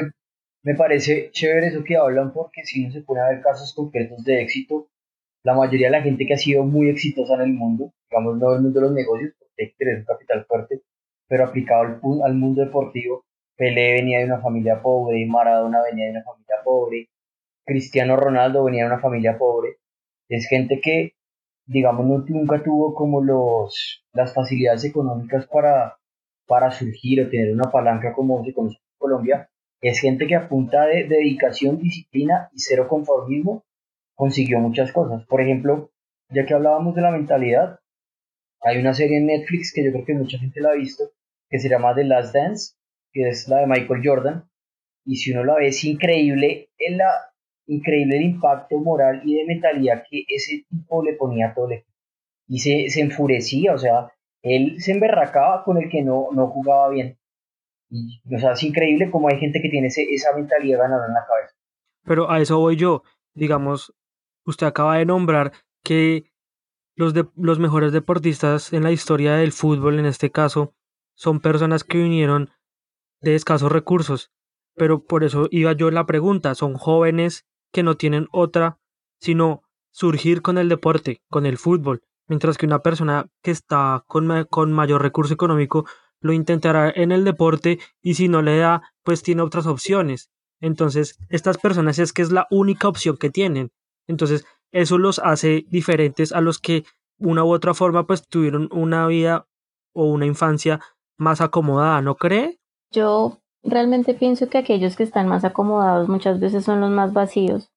me parece chévere eso que hablan porque si no se pone a ver casos concretos de éxito, la mayoría de la gente que ha sido muy exitosa en el mundo, digamos no en el mundo de los negocios, porque tener un capital fuerte, pero aplicado al, al mundo deportivo, Pelé venía de una familia pobre, Maradona venía de una familia pobre, Cristiano Ronaldo venía de una familia pobre, es gente que, digamos, no, nunca tuvo como los, las facilidades económicas para, para surgir o tener una palanca como se conoce en Colombia. Es gente que a punta de dedicación, disciplina y cero conformismo consiguió muchas cosas. Por ejemplo, ya que hablábamos de la mentalidad, hay una serie en Netflix que yo creo que mucha gente la ha visto, que se llama The Last Dance, que es la de Michael Jordan. Y si uno la ve, es increíble en la increíble el impacto moral y de mentalidad que ese tipo le ponía a todo. Y se, se enfurecía, o sea, él se emberracaba con el que no, no jugaba bien. Y, o sea, es increíble cómo hay gente que tiene esa mentalidad ganadora en la cabeza. Pero a eso voy yo. Digamos, usted acaba de nombrar que los, de, los mejores deportistas en la historia del fútbol, en este caso, son personas que vinieron de escasos recursos. Pero por eso iba yo en la pregunta, son jóvenes que no tienen otra sino surgir con el deporte, con el fútbol, mientras que una persona que está con, con mayor recurso económico lo intentará en el deporte y si no le da, pues tiene otras opciones. Entonces, estas personas es que es la única opción que tienen. Entonces, eso los hace diferentes a los que una u otra forma pues tuvieron una vida o una infancia más acomodada, ¿no cree? Yo Realmente pienso que aquellos que están más acomodados muchas veces son los más vacíos,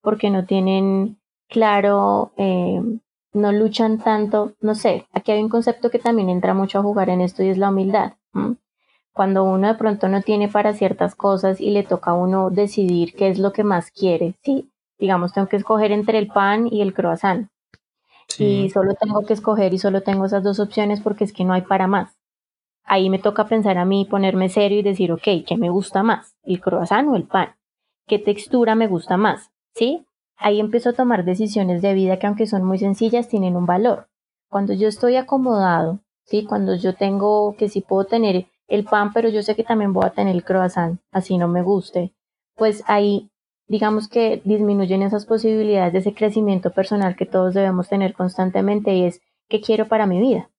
porque no tienen claro, eh, no luchan tanto, no sé, aquí hay un concepto que también entra mucho a jugar en esto y es la humildad. Cuando uno de pronto no tiene para ciertas cosas y le toca a uno decidir qué es lo que más quiere, sí, digamos, tengo que escoger entre el pan y el croissant. Y solo tengo que escoger y solo tengo esas dos opciones porque es que no hay para más ahí me toca pensar a mí, ponerme serio y decir, ok, ¿qué me gusta más? ¿El croissant o el pan? ¿Qué textura me gusta más? ¿Sí? Ahí empiezo a tomar decisiones de vida que aunque son muy sencillas, tienen un valor. Cuando yo estoy acomodado, ¿sí? Cuando yo tengo que sí puedo tener el pan, pero yo sé que también voy a tener el croissant, así no me guste, pues ahí digamos que disminuyen esas posibilidades de ese crecimiento personal que todos debemos tener constantemente y es qué quiero para mi vida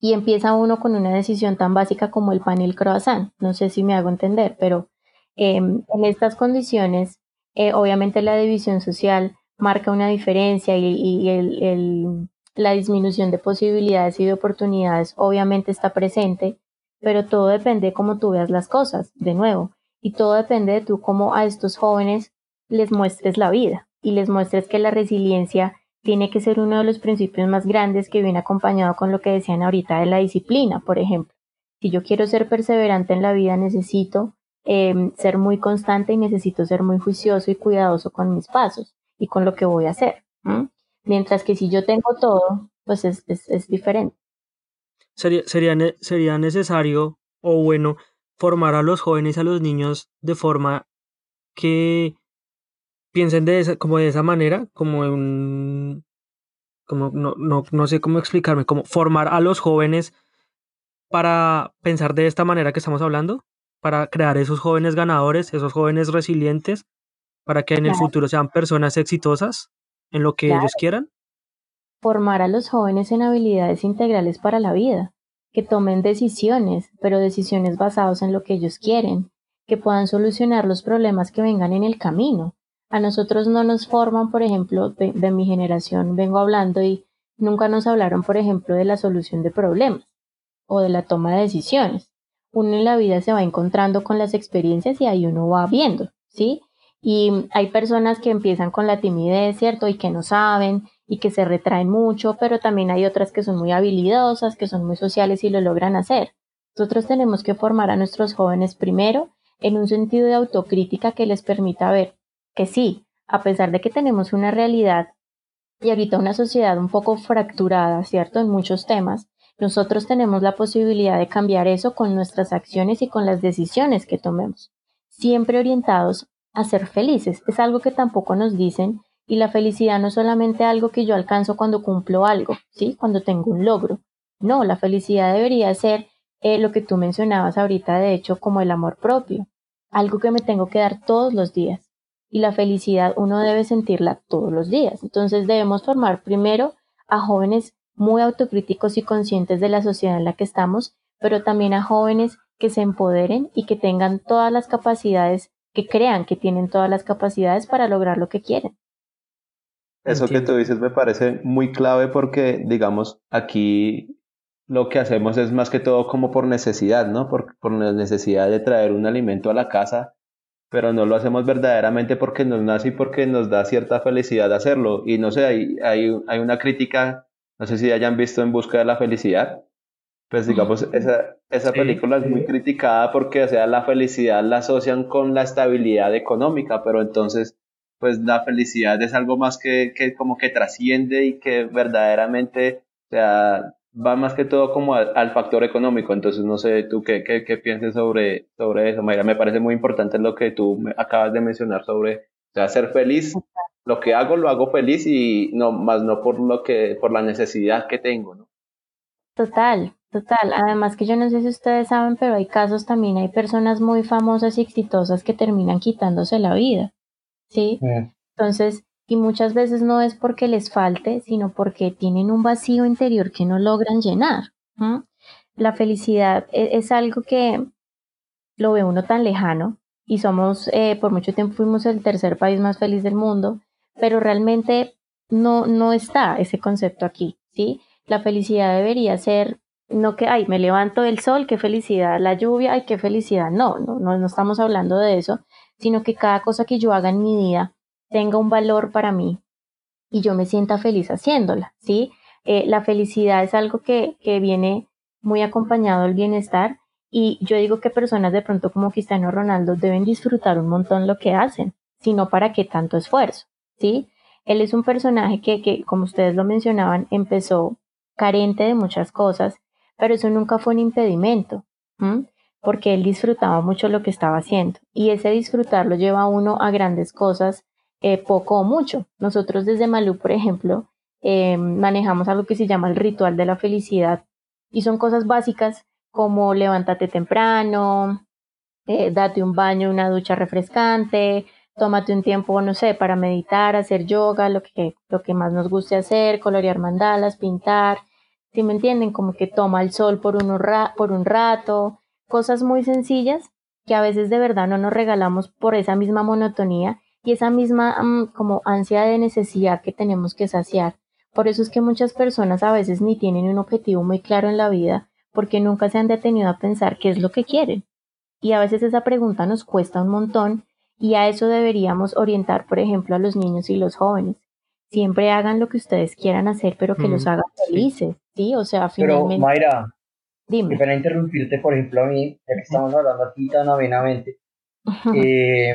y empieza uno con una decisión tan básica como el pan y el croissant. No sé si me hago entender, pero em, en estas condiciones, eh, obviamente la división social marca una diferencia y, el, la disminución de posibilidades y de oportunidades obviamente está presente, pero todo depende de cómo tú veas las cosas, de nuevo, y todo depende de tú cómo a estos jóvenes les muestres la vida y les muestres que la resiliencia tiene que ser uno de los principios más grandes que viene acompañado con lo que decían ahorita de la disciplina, por ejemplo. Si yo quiero ser perseverante en la vida, necesito em, ser muy constante y necesito ser muy juicioso y cuidadoso con mis pasos y con lo que voy a hacer. Mientras que si yo tengo todo, pues es, es, diferente. Sería, sería, sería necesario o bueno formar a los jóvenes, a los niños de forma que piensen de esa, como de esa manera, como un, como no, no, no sé cómo explicarme, como formar a los jóvenes para pensar de esta manera que estamos hablando, para crear esos jóvenes ganadores, esos jóvenes resilientes, para que en el futuro sean personas exitosas en lo que ellos quieran. Formar a los jóvenes en habilidades integrales para la vida, que tomen decisiones, pero decisiones basadas en lo que ellos quieren, que puedan solucionar los problemas que vengan en el camino, a nosotros no nos forman, por ejemplo, de, mi generación vengo hablando y nunca nos hablaron, por ejemplo, de la solución de problemas o de la toma de decisiones. Uno en la vida se va encontrando con las experiencias y ahí uno va viendo, ¿sí? Y hay personas que empiezan con la timidez, ¿cierto? Y que no saben y que se retraen mucho, pero también hay otras que son muy habilidosas, que son muy sociales y lo logran hacer. Nosotros tenemos que formar a nuestros jóvenes primero en un sentido de autocrítica que les permita ver que sí, a pesar de que tenemos una realidad y ahorita una sociedad un poco fracturada, ¿cierto? En muchos temas, nosotros tenemos la posibilidad de cambiar eso con nuestras acciones y con las decisiones que tomemos, siempre orientados a ser felices. Es algo que tampoco nos dicen Y la felicidad no es solamente algo que yo alcanzo cuando cumplo algo, ¿sí? Cuando tengo un logro. No, la felicidad debería ser eh, lo que tú mencionabas ahorita, de hecho, como el amor propio, algo que me tengo que dar todos los días. Y la felicidad uno debe sentirla todos los días. Entonces debemos formar primero a jóvenes muy autocríticos y conscientes de la sociedad en la que estamos, pero también a jóvenes que se empoderen y que tengan todas las capacidades, que crean que tienen todas las capacidades para lograr lo que quieren. Eso que tú dices me parece muy clave porque, digamos, aquí lo que hacemos es más que todo como por necesidad, ¿no? Por, por la necesidad de traer un alimento a la casa, pero no lo hacemos verdaderamente porque nos nace y porque nos da cierta felicidad hacerlo. Y no sé, hay, hay, hay una crítica, no sé si hayan visto En Busca de la Felicidad, pues digamos, esa, esa película es muy criticada porque, o sea, la felicidad la asocian con la estabilidad económica, pero entonces, pues la felicidad es algo más que, que como que trasciende y que verdaderamente, o sea, va más que todo como al, factor económico. Entonces, no sé, tú qué, qué, qué piensas sobre, sobre eso, Mayra. Me parece muy importante lo que tú acabas de mencionar sobre, o sea, ser feliz. Lo que hago, lo hago feliz y no, más no por lo que, por la necesidad que tengo, ¿no? Total, total. Además que yo no sé si ustedes saben, pero hay casos también, hay personas muy famosas y exitosas que terminan quitándose la vida, ¿sí? Entonces, y muchas veces no es porque les falte, sino porque tienen un vacío interior que no logran llenar. La felicidad e, es, algo que lo ve uno tan lejano y somos, eh, por mucho tiempo fuimos el tercer país más feliz del mundo, pero realmente no, no está ese concepto aquí, ¿sí? La felicidad debería ser no que, ay, me levanto del sol, qué felicidad, la lluvia, ay, qué felicidad. No, no, no, no estamos hablando de eso, sino que cada cosa que yo haga en mi vida tenga un valor para mí y yo me sienta feliz haciéndola, ¿sí? Eh, la felicidad es algo que, que viene muy acompañado del bienestar y yo digo que personas de pronto como Cristiano Ronaldo deben disfrutar un montón lo que hacen, sino para qué tanto esfuerzo, ¿sí? Él es un personaje que, que como ustedes lo mencionaban, empezó carente de muchas cosas, pero eso nunca fue un impedimento, porque él disfrutaba mucho lo que estaba haciendo y ese disfrutar lo lleva a uno a grandes cosas, eh, poco o mucho. Nosotros desde Malú, por ejemplo, eh, manejamos algo que se llama el ritual de la felicidad y son cosas básicas como levántate temprano, eh, date un baño, una ducha refrescante, tómate un tiempo, no sé, para meditar, hacer yoga, lo que, lo que más nos guste hacer, colorear mandalas, pintar, si me entienden, como que toma el sol por, por un rato, cosas muy sencillas que a veces de verdad no nos regalamos por esa misma monotonía y esa misma mm, como ansia de necesidad que tenemos que saciar. Por eso es que muchas personas a veces ni tienen un objetivo muy claro en la vida porque nunca se han detenido a pensar qué es lo que quieren. Y a veces esa pregunta nos cuesta un montón y a eso deberíamos orientar, por ejemplo, a los niños y los jóvenes. Siempre hagan lo que ustedes quieran hacer, pero que los hagan felices, ¿sí? O sea, finalmente... Pero, Mayra, dime. Pena interrumpirte, por ejemplo, a mí, ya que estamos hablando aquí tan amenamente, eh,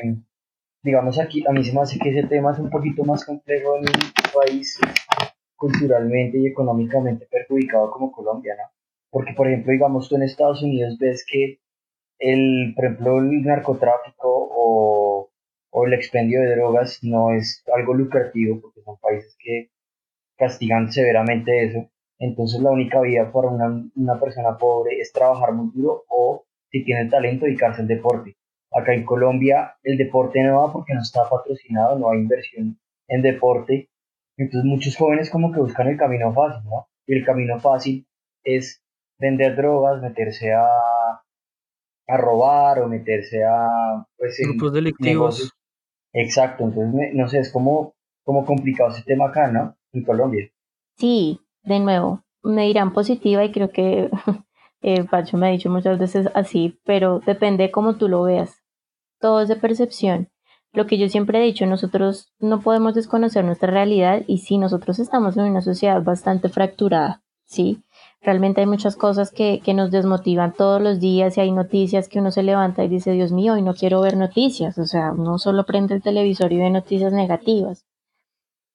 digamos aquí, a mí se me hace que ese tema es un poquito más complejo en un país culturalmente y económicamente perjudicado como Colombia, ¿no? Porque, por ejemplo, digamos, tú en Estados Unidos ves que el, por ejemplo, el narcotráfico o, el expendio de drogas no es algo lucrativo porque son países que castigan severamente eso. Entonces la única vida para una, una persona pobre es trabajar muy duro o si tiene talento dedicarse al deporte. Acá en Colombia el deporte no va porque no está patrocinado, no hay inversión en deporte. Entonces muchos jóvenes como que buscan el camino fácil, ¿no? Y el camino fácil es vender drogas, meterse a a robar o meterse a pues, grupos delictivos. Exacto, entonces no sé, es como, como complicado ese tema acá, ¿no? En Colombia. Sí, de nuevo, me dirán positiva y creo que eh, Pacho me ha dicho muchas veces así, pero depende de cómo tú lo veas. Todo es de percepción. Lo que yo siempre he dicho, nosotros no podemos desconocer nuestra realidad y sí, nosotros estamos en una sociedad bastante fracturada, ¿sí? Realmente hay muchas cosas que, que nos desmotivan todos los días y hay noticias que uno se levanta y dice, Dios mío, hoy no quiero ver noticias. O sea, uno solo prende el televisor y ve noticias negativas.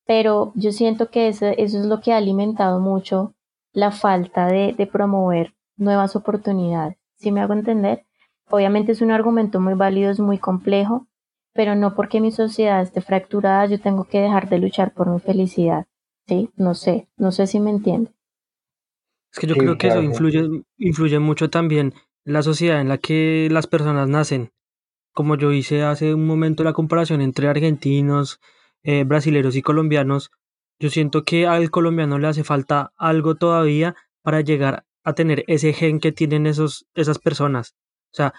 Pero yo siento que eso, eso es lo que ha alimentado mucho la falta de, de promover nuevas oportunidades. ¿Sí me hago entender? Obviamente es un argumento muy válido, es muy complejo, pero no porque mi sociedad esté fracturada yo tengo que dejar de luchar por mi felicidad. ¿Sí? No sé, no sé si me entiende. Es que yo creo que eso influye, influye mucho también la sociedad en la que las personas nacen. Como yo hice hace un momento la comparación entre argentinos, eh, brasileños y colombianos, yo siento que al colombiano le hace falta algo todavía para llegar a tener ese gen que tienen esos, esas personas. O sea,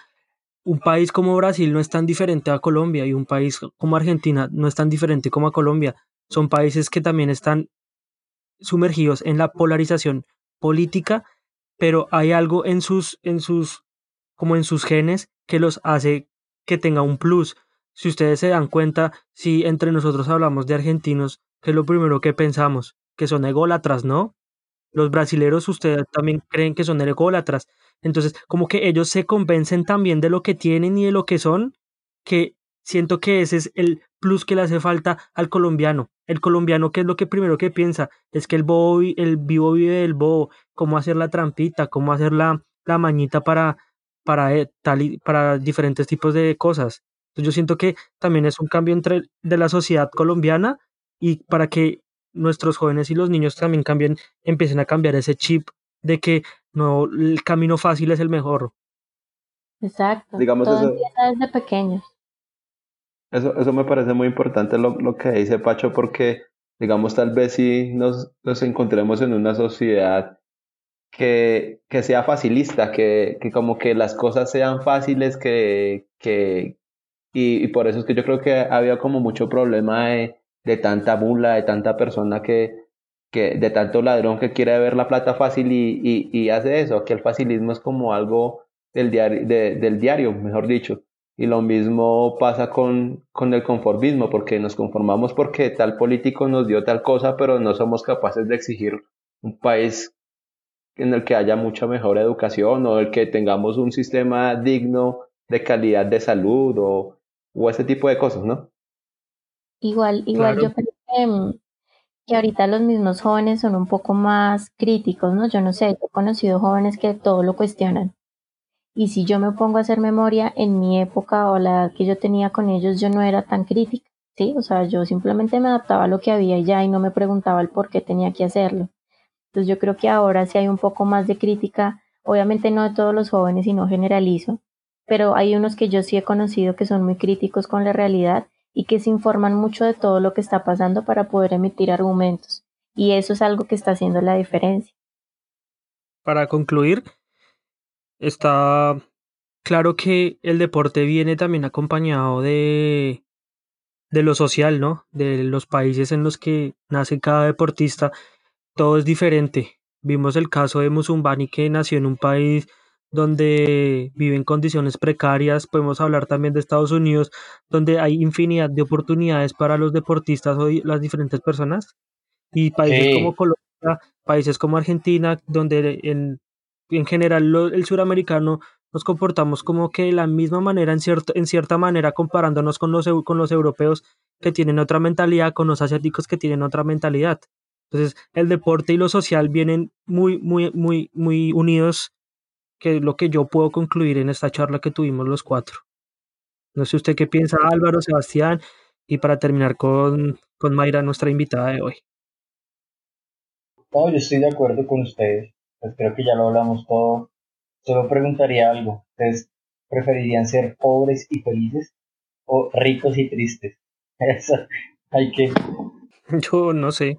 un país como Brasil no es tan diferente a Colombia y un país como Argentina no es tan diferente como a Colombia. Son países que también están sumergidos en la polarización política, pero hay algo en sus, en sus, como en sus genes que los hace que tenga un plus. Si ustedes se dan cuenta, si entre nosotros hablamos de argentinos, que es lo primero que pensamos, que son ególatras, ¿no? Los brasileros ustedes también creen que son ególatras. Entonces, como que ellos se convencen también de lo que tienen y de lo que son, que siento que ese es el plus que le hace falta al colombiano. El colombiano, ¿qué es lo que primero que piensa? Es que el bobo, el vivo vive del bobo, cómo hacer la trampita, cómo hacer la, la mañita para, para, eh, tal para diferentes tipos de cosas. Yo siento que también es un cambio entre de la sociedad colombiana y para que nuestros jóvenes y los niños también cambien, empiecen a cambiar ese chip de que no el camino fácil es el mejor. Exacto. Digamos Todo eso, empieza desde pequeños. Eso, eso me parece muy importante lo, lo que dice Pacho, porque digamos tal vez si nos, nos encontremos en una sociedad que, que sea facilista, que, que, como que las cosas sean fáciles, que, que y, y, por eso es que yo creo que había como mucho problema de, de tanta bula, de tanta persona que, que de tanto ladrón que quiere ver la plata fácil y, y, y hace eso, que el facilismo es como algo del diario, de, del diario, mejor dicho. Y lo mismo pasa con, con el conformismo, porque nos conformamos porque tal político nos dio tal cosa, pero no somos capaces de exigir un país en el que haya mucha mejor educación o el que tengamos un sistema digno de calidad de salud o, o ese tipo de cosas, ¿no? Igual, igual yo creo que, mm, que ahorita los mismos jóvenes son un poco más críticos, ¿no? Yo no sé, he conocido jóvenes que todo lo cuestionan. Y si yo me pongo a hacer memoria, en mi época o la edad que yo tenía con ellos, yo no era tan crítica, ¿sí? O sea, yo simplemente me adaptaba a lo que había ya y no me preguntaba el por qué tenía que hacerlo. Entonces yo creo que ahora sí hay un poco más de crítica, obviamente no de todos los jóvenes y no generalizo, pero hay unos que yo sí he conocido que son muy críticos con la realidad y que se informan mucho de todo lo que está pasando para poder emitir argumentos. Y eso es algo que está haciendo la diferencia. Para concluir, está claro que el deporte viene también acompañado de, de lo social, ¿no? De los países en los que nace cada deportista. Todo es diferente. Vimos el caso de Musumbani que nació en un país donde viven condiciones precarias. Podemos hablar también de Estados Unidos, donde hay infinidad de oportunidades para los deportistas o las diferentes personas. Y países como Colombia, países como Argentina, donde en, en general el suramericano nos comportamos como que de la misma manera, en, cierto, en cierta manera, comparándonos con los, con los europeos que tienen otra mentalidad, con los asiáticos que tienen otra mentalidad. Entonces, el deporte y lo social vienen muy, muy, muy, muy unidos que es lo que yo puedo concluir en esta charla que tuvimos los cuatro. No sé usted qué piensa, Álvaro, Sebastián, y para terminar con, con Mayra, nuestra invitada de hoy. No, yo estoy de acuerdo con ustedes. Pues creo que ya lo hablamos todo. Solo preguntaría algo. ¿Ustedes preferirían ser pobres y felices o ricos y tristes? Eso, hay que... Yo no sé.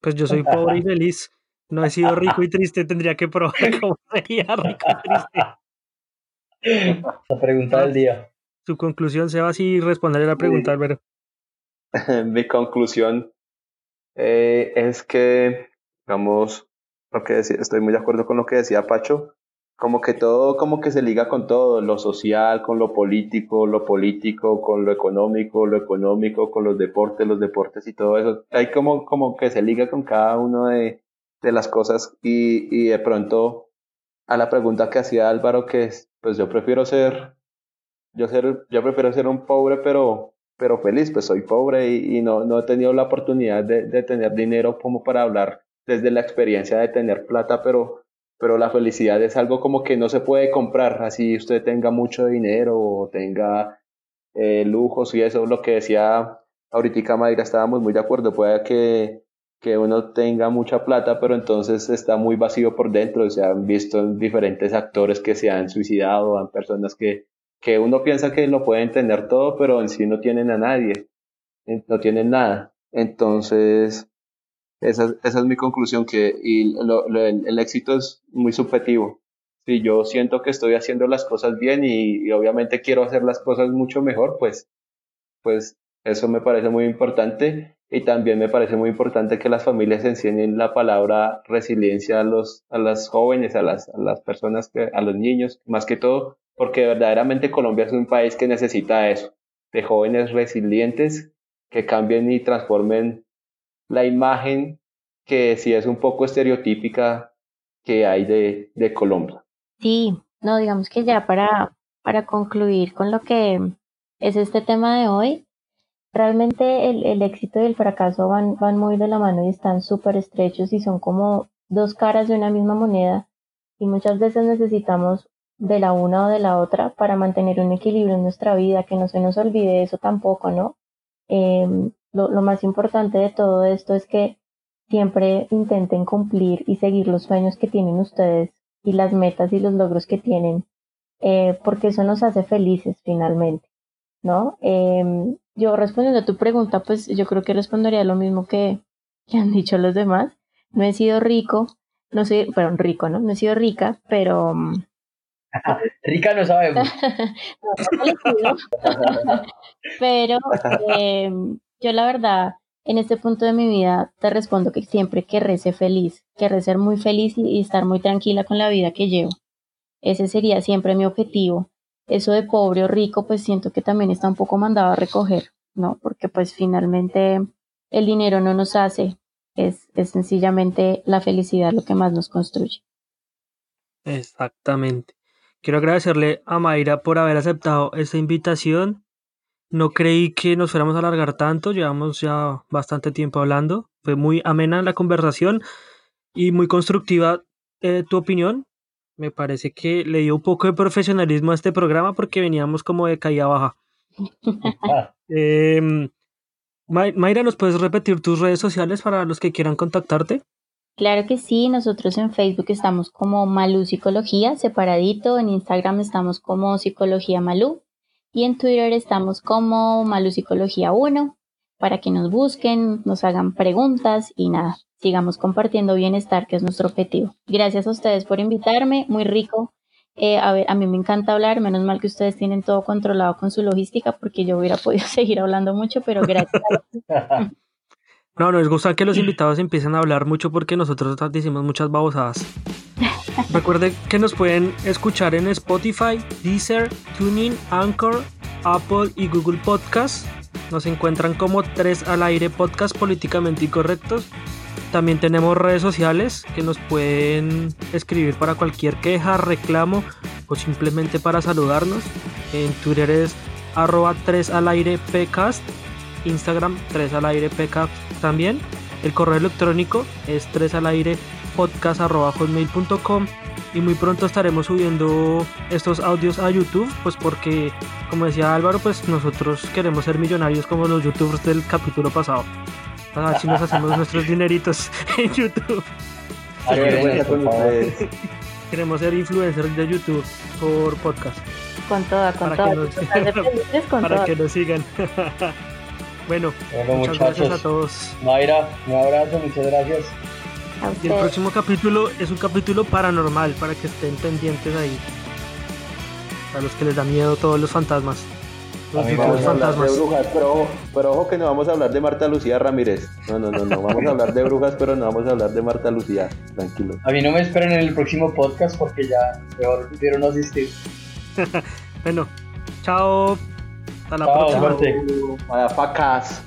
Pues yo soy pobre y feliz no he sido rico y triste, tendría que probar cómo sería rico y triste. La pregunta del día. Su conclusión, se va así responderle la pregunta, Álvaro. Mi conclusión eh, es que, digamos, lo que decía, estoy muy de acuerdo con lo que decía Pacho, como que todo, como que se liga con todo, lo social, con lo político, lo político, con lo económico, lo económico, con los deportes, los deportes y todo eso. Hay como, como que se liga con cada uno de, de las cosas y, y de pronto a la pregunta que hacía Álvaro que es, pues yo prefiero ser, yo ser, yo prefiero ser un pobre pero, pero feliz, pues soy pobre y, no, no he tenido la oportunidad de, de, tener dinero como para hablar desde la experiencia de tener plata, pero, pero la felicidad es algo como que no se puede comprar, así usted tenga mucho dinero o tenga eh, lujos y eso, lo que decía ahorita Mayra, estábamos muy de acuerdo, puede que, que uno tenga mucha plata, pero entonces está muy vacío por dentro, se han visto diferentes actores que se han suicidado, han personas que, que uno piensa que lo pueden tener todo, pero en sí no tienen a nadie, no tienen nada. Entonces, esa, esa es mi conclusión, que y el, éxito es muy subjetivo. Si yo siento que estoy haciendo las cosas bien y, obviamente quiero hacer las cosas mucho mejor, pues, pues eso me parece muy importante y también me parece muy importante que las familias enseñen la palabra resiliencia a los a las jóvenes, a las, a las personas, a los niños, más que todo, porque verdaderamente Colombia es un país que necesita eso, de jóvenes resilientes que cambien y transformen la imagen que sí es un poco estereotípica que hay de, de Colombia. Sí, no, digamos que ya para, para concluir con lo que es este tema de hoy, realmente el, el éxito y el fracaso van, van muy de la mano y están súper estrechos y son como dos caras de una misma moneda y muchas veces necesitamos de la una o de la otra para mantener un equilibrio en nuestra vida, que no se nos olvide eso tampoco, ¿no? Em, lo, lo, más importante de todo esto es que siempre intenten cumplir y seguir los sueños que tienen ustedes y las metas y los logros que tienen, eh, porque eso nos hace felices finalmente, ¿no? Eh, yo respondiendo a tu pregunta, pues yo creo que respondería lo mismo que, que han dicho los demás. No he sido rico, no soy, bueno, rico, ¿no? No he sido rica, pero... rica no sabemos. pero eh, yo la verdad, en este punto de mi vida, te respondo que siempre querré ser feliz, querré ser muy feliz y, estar muy tranquila con la vida que llevo. Ese sería siempre mi objetivo. Eso de pobre o rico, pues siento que también está un poco mandado a recoger, ¿no? Porque pues finalmente el dinero no nos hace, es, es sencillamente la felicidad lo que más nos construye. Exactamente. Quiero agradecerle a Mayra por haber aceptado esta invitación. No creí que nos fuéramos a alargar tanto, llevamos ya bastante tiempo hablando. Fue muy amena la conversación y muy constructiva eh, tu opinión. Me parece que le dio un poco de profesionalismo a este programa porque veníamos como de caída baja. Em, Mayra, ¿nos puedes repetir tus redes sociales para los que quieran contactarte? Claro que sí, nosotros en Facebook estamos como Malú Psicología, separadito, en Instagram estamos como Psicología Malú y en Twitter estamos como Malú Psicología 1 para que nos busquen, nos hagan preguntas y nada, sigamos compartiendo bienestar, que es nuestro objetivo. Gracias a ustedes por invitarme, muy rico. Eh, a ver, a mí me encanta hablar, menos mal que ustedes tienen todo controlado con su logística porque yo hubiera podido seguir hablando mucho, pero gracias. No, nos gusta que los invitados empiecen a hablar mucho porque nosotros decimos muchas babosadas. Recuerden que nos pueden escuchar en Spotify, Deezer, TuneIn, Anchor, Apple y Google Podcast. Nos encuentran como 3 al aire podcast políticamente incorrectos. También tenemos redes sociales que nos pueden escribir para cualquier queja, reclamo o simplemente para saludarnos. En Twitter es arroba 3 al aire pcast Instagram 3 al aire pk también. El correo electrónico es 3 al aire podcast.com y muy pronto estaremos subiendo estos audios a YouTube, pues porque, como decía Álvaro, pues nosotros queremos ser millonarios como los youtubers del capítulo pasado. Así nos hacemos nuestros dineritos en YouTube. Queremos ser influencers de YouTube por podcast. Con toda, con para Que nos, para que nos sigan. Bueno, muchas gracias a todos. Mayra, un abrazo, muchas gracias. Y el próximo capítulo es un capítulo paranormal para que estén pendientes ahí. A los que les da miedo todos los fantasmas. Vamos de brujas, pero, pero ojo que no vamos a hablar de Marta Lucía Ramírez. No, no, no, no. Vamos a hablar de brujas, pero no vamos a hablar de Marta Lucía. Tranquilo. A mí no me esperen en el próximo podcast porque ya peor prefiero no asistir. bueno, chao. Hasta la próxima. Suerte. Vaya facas.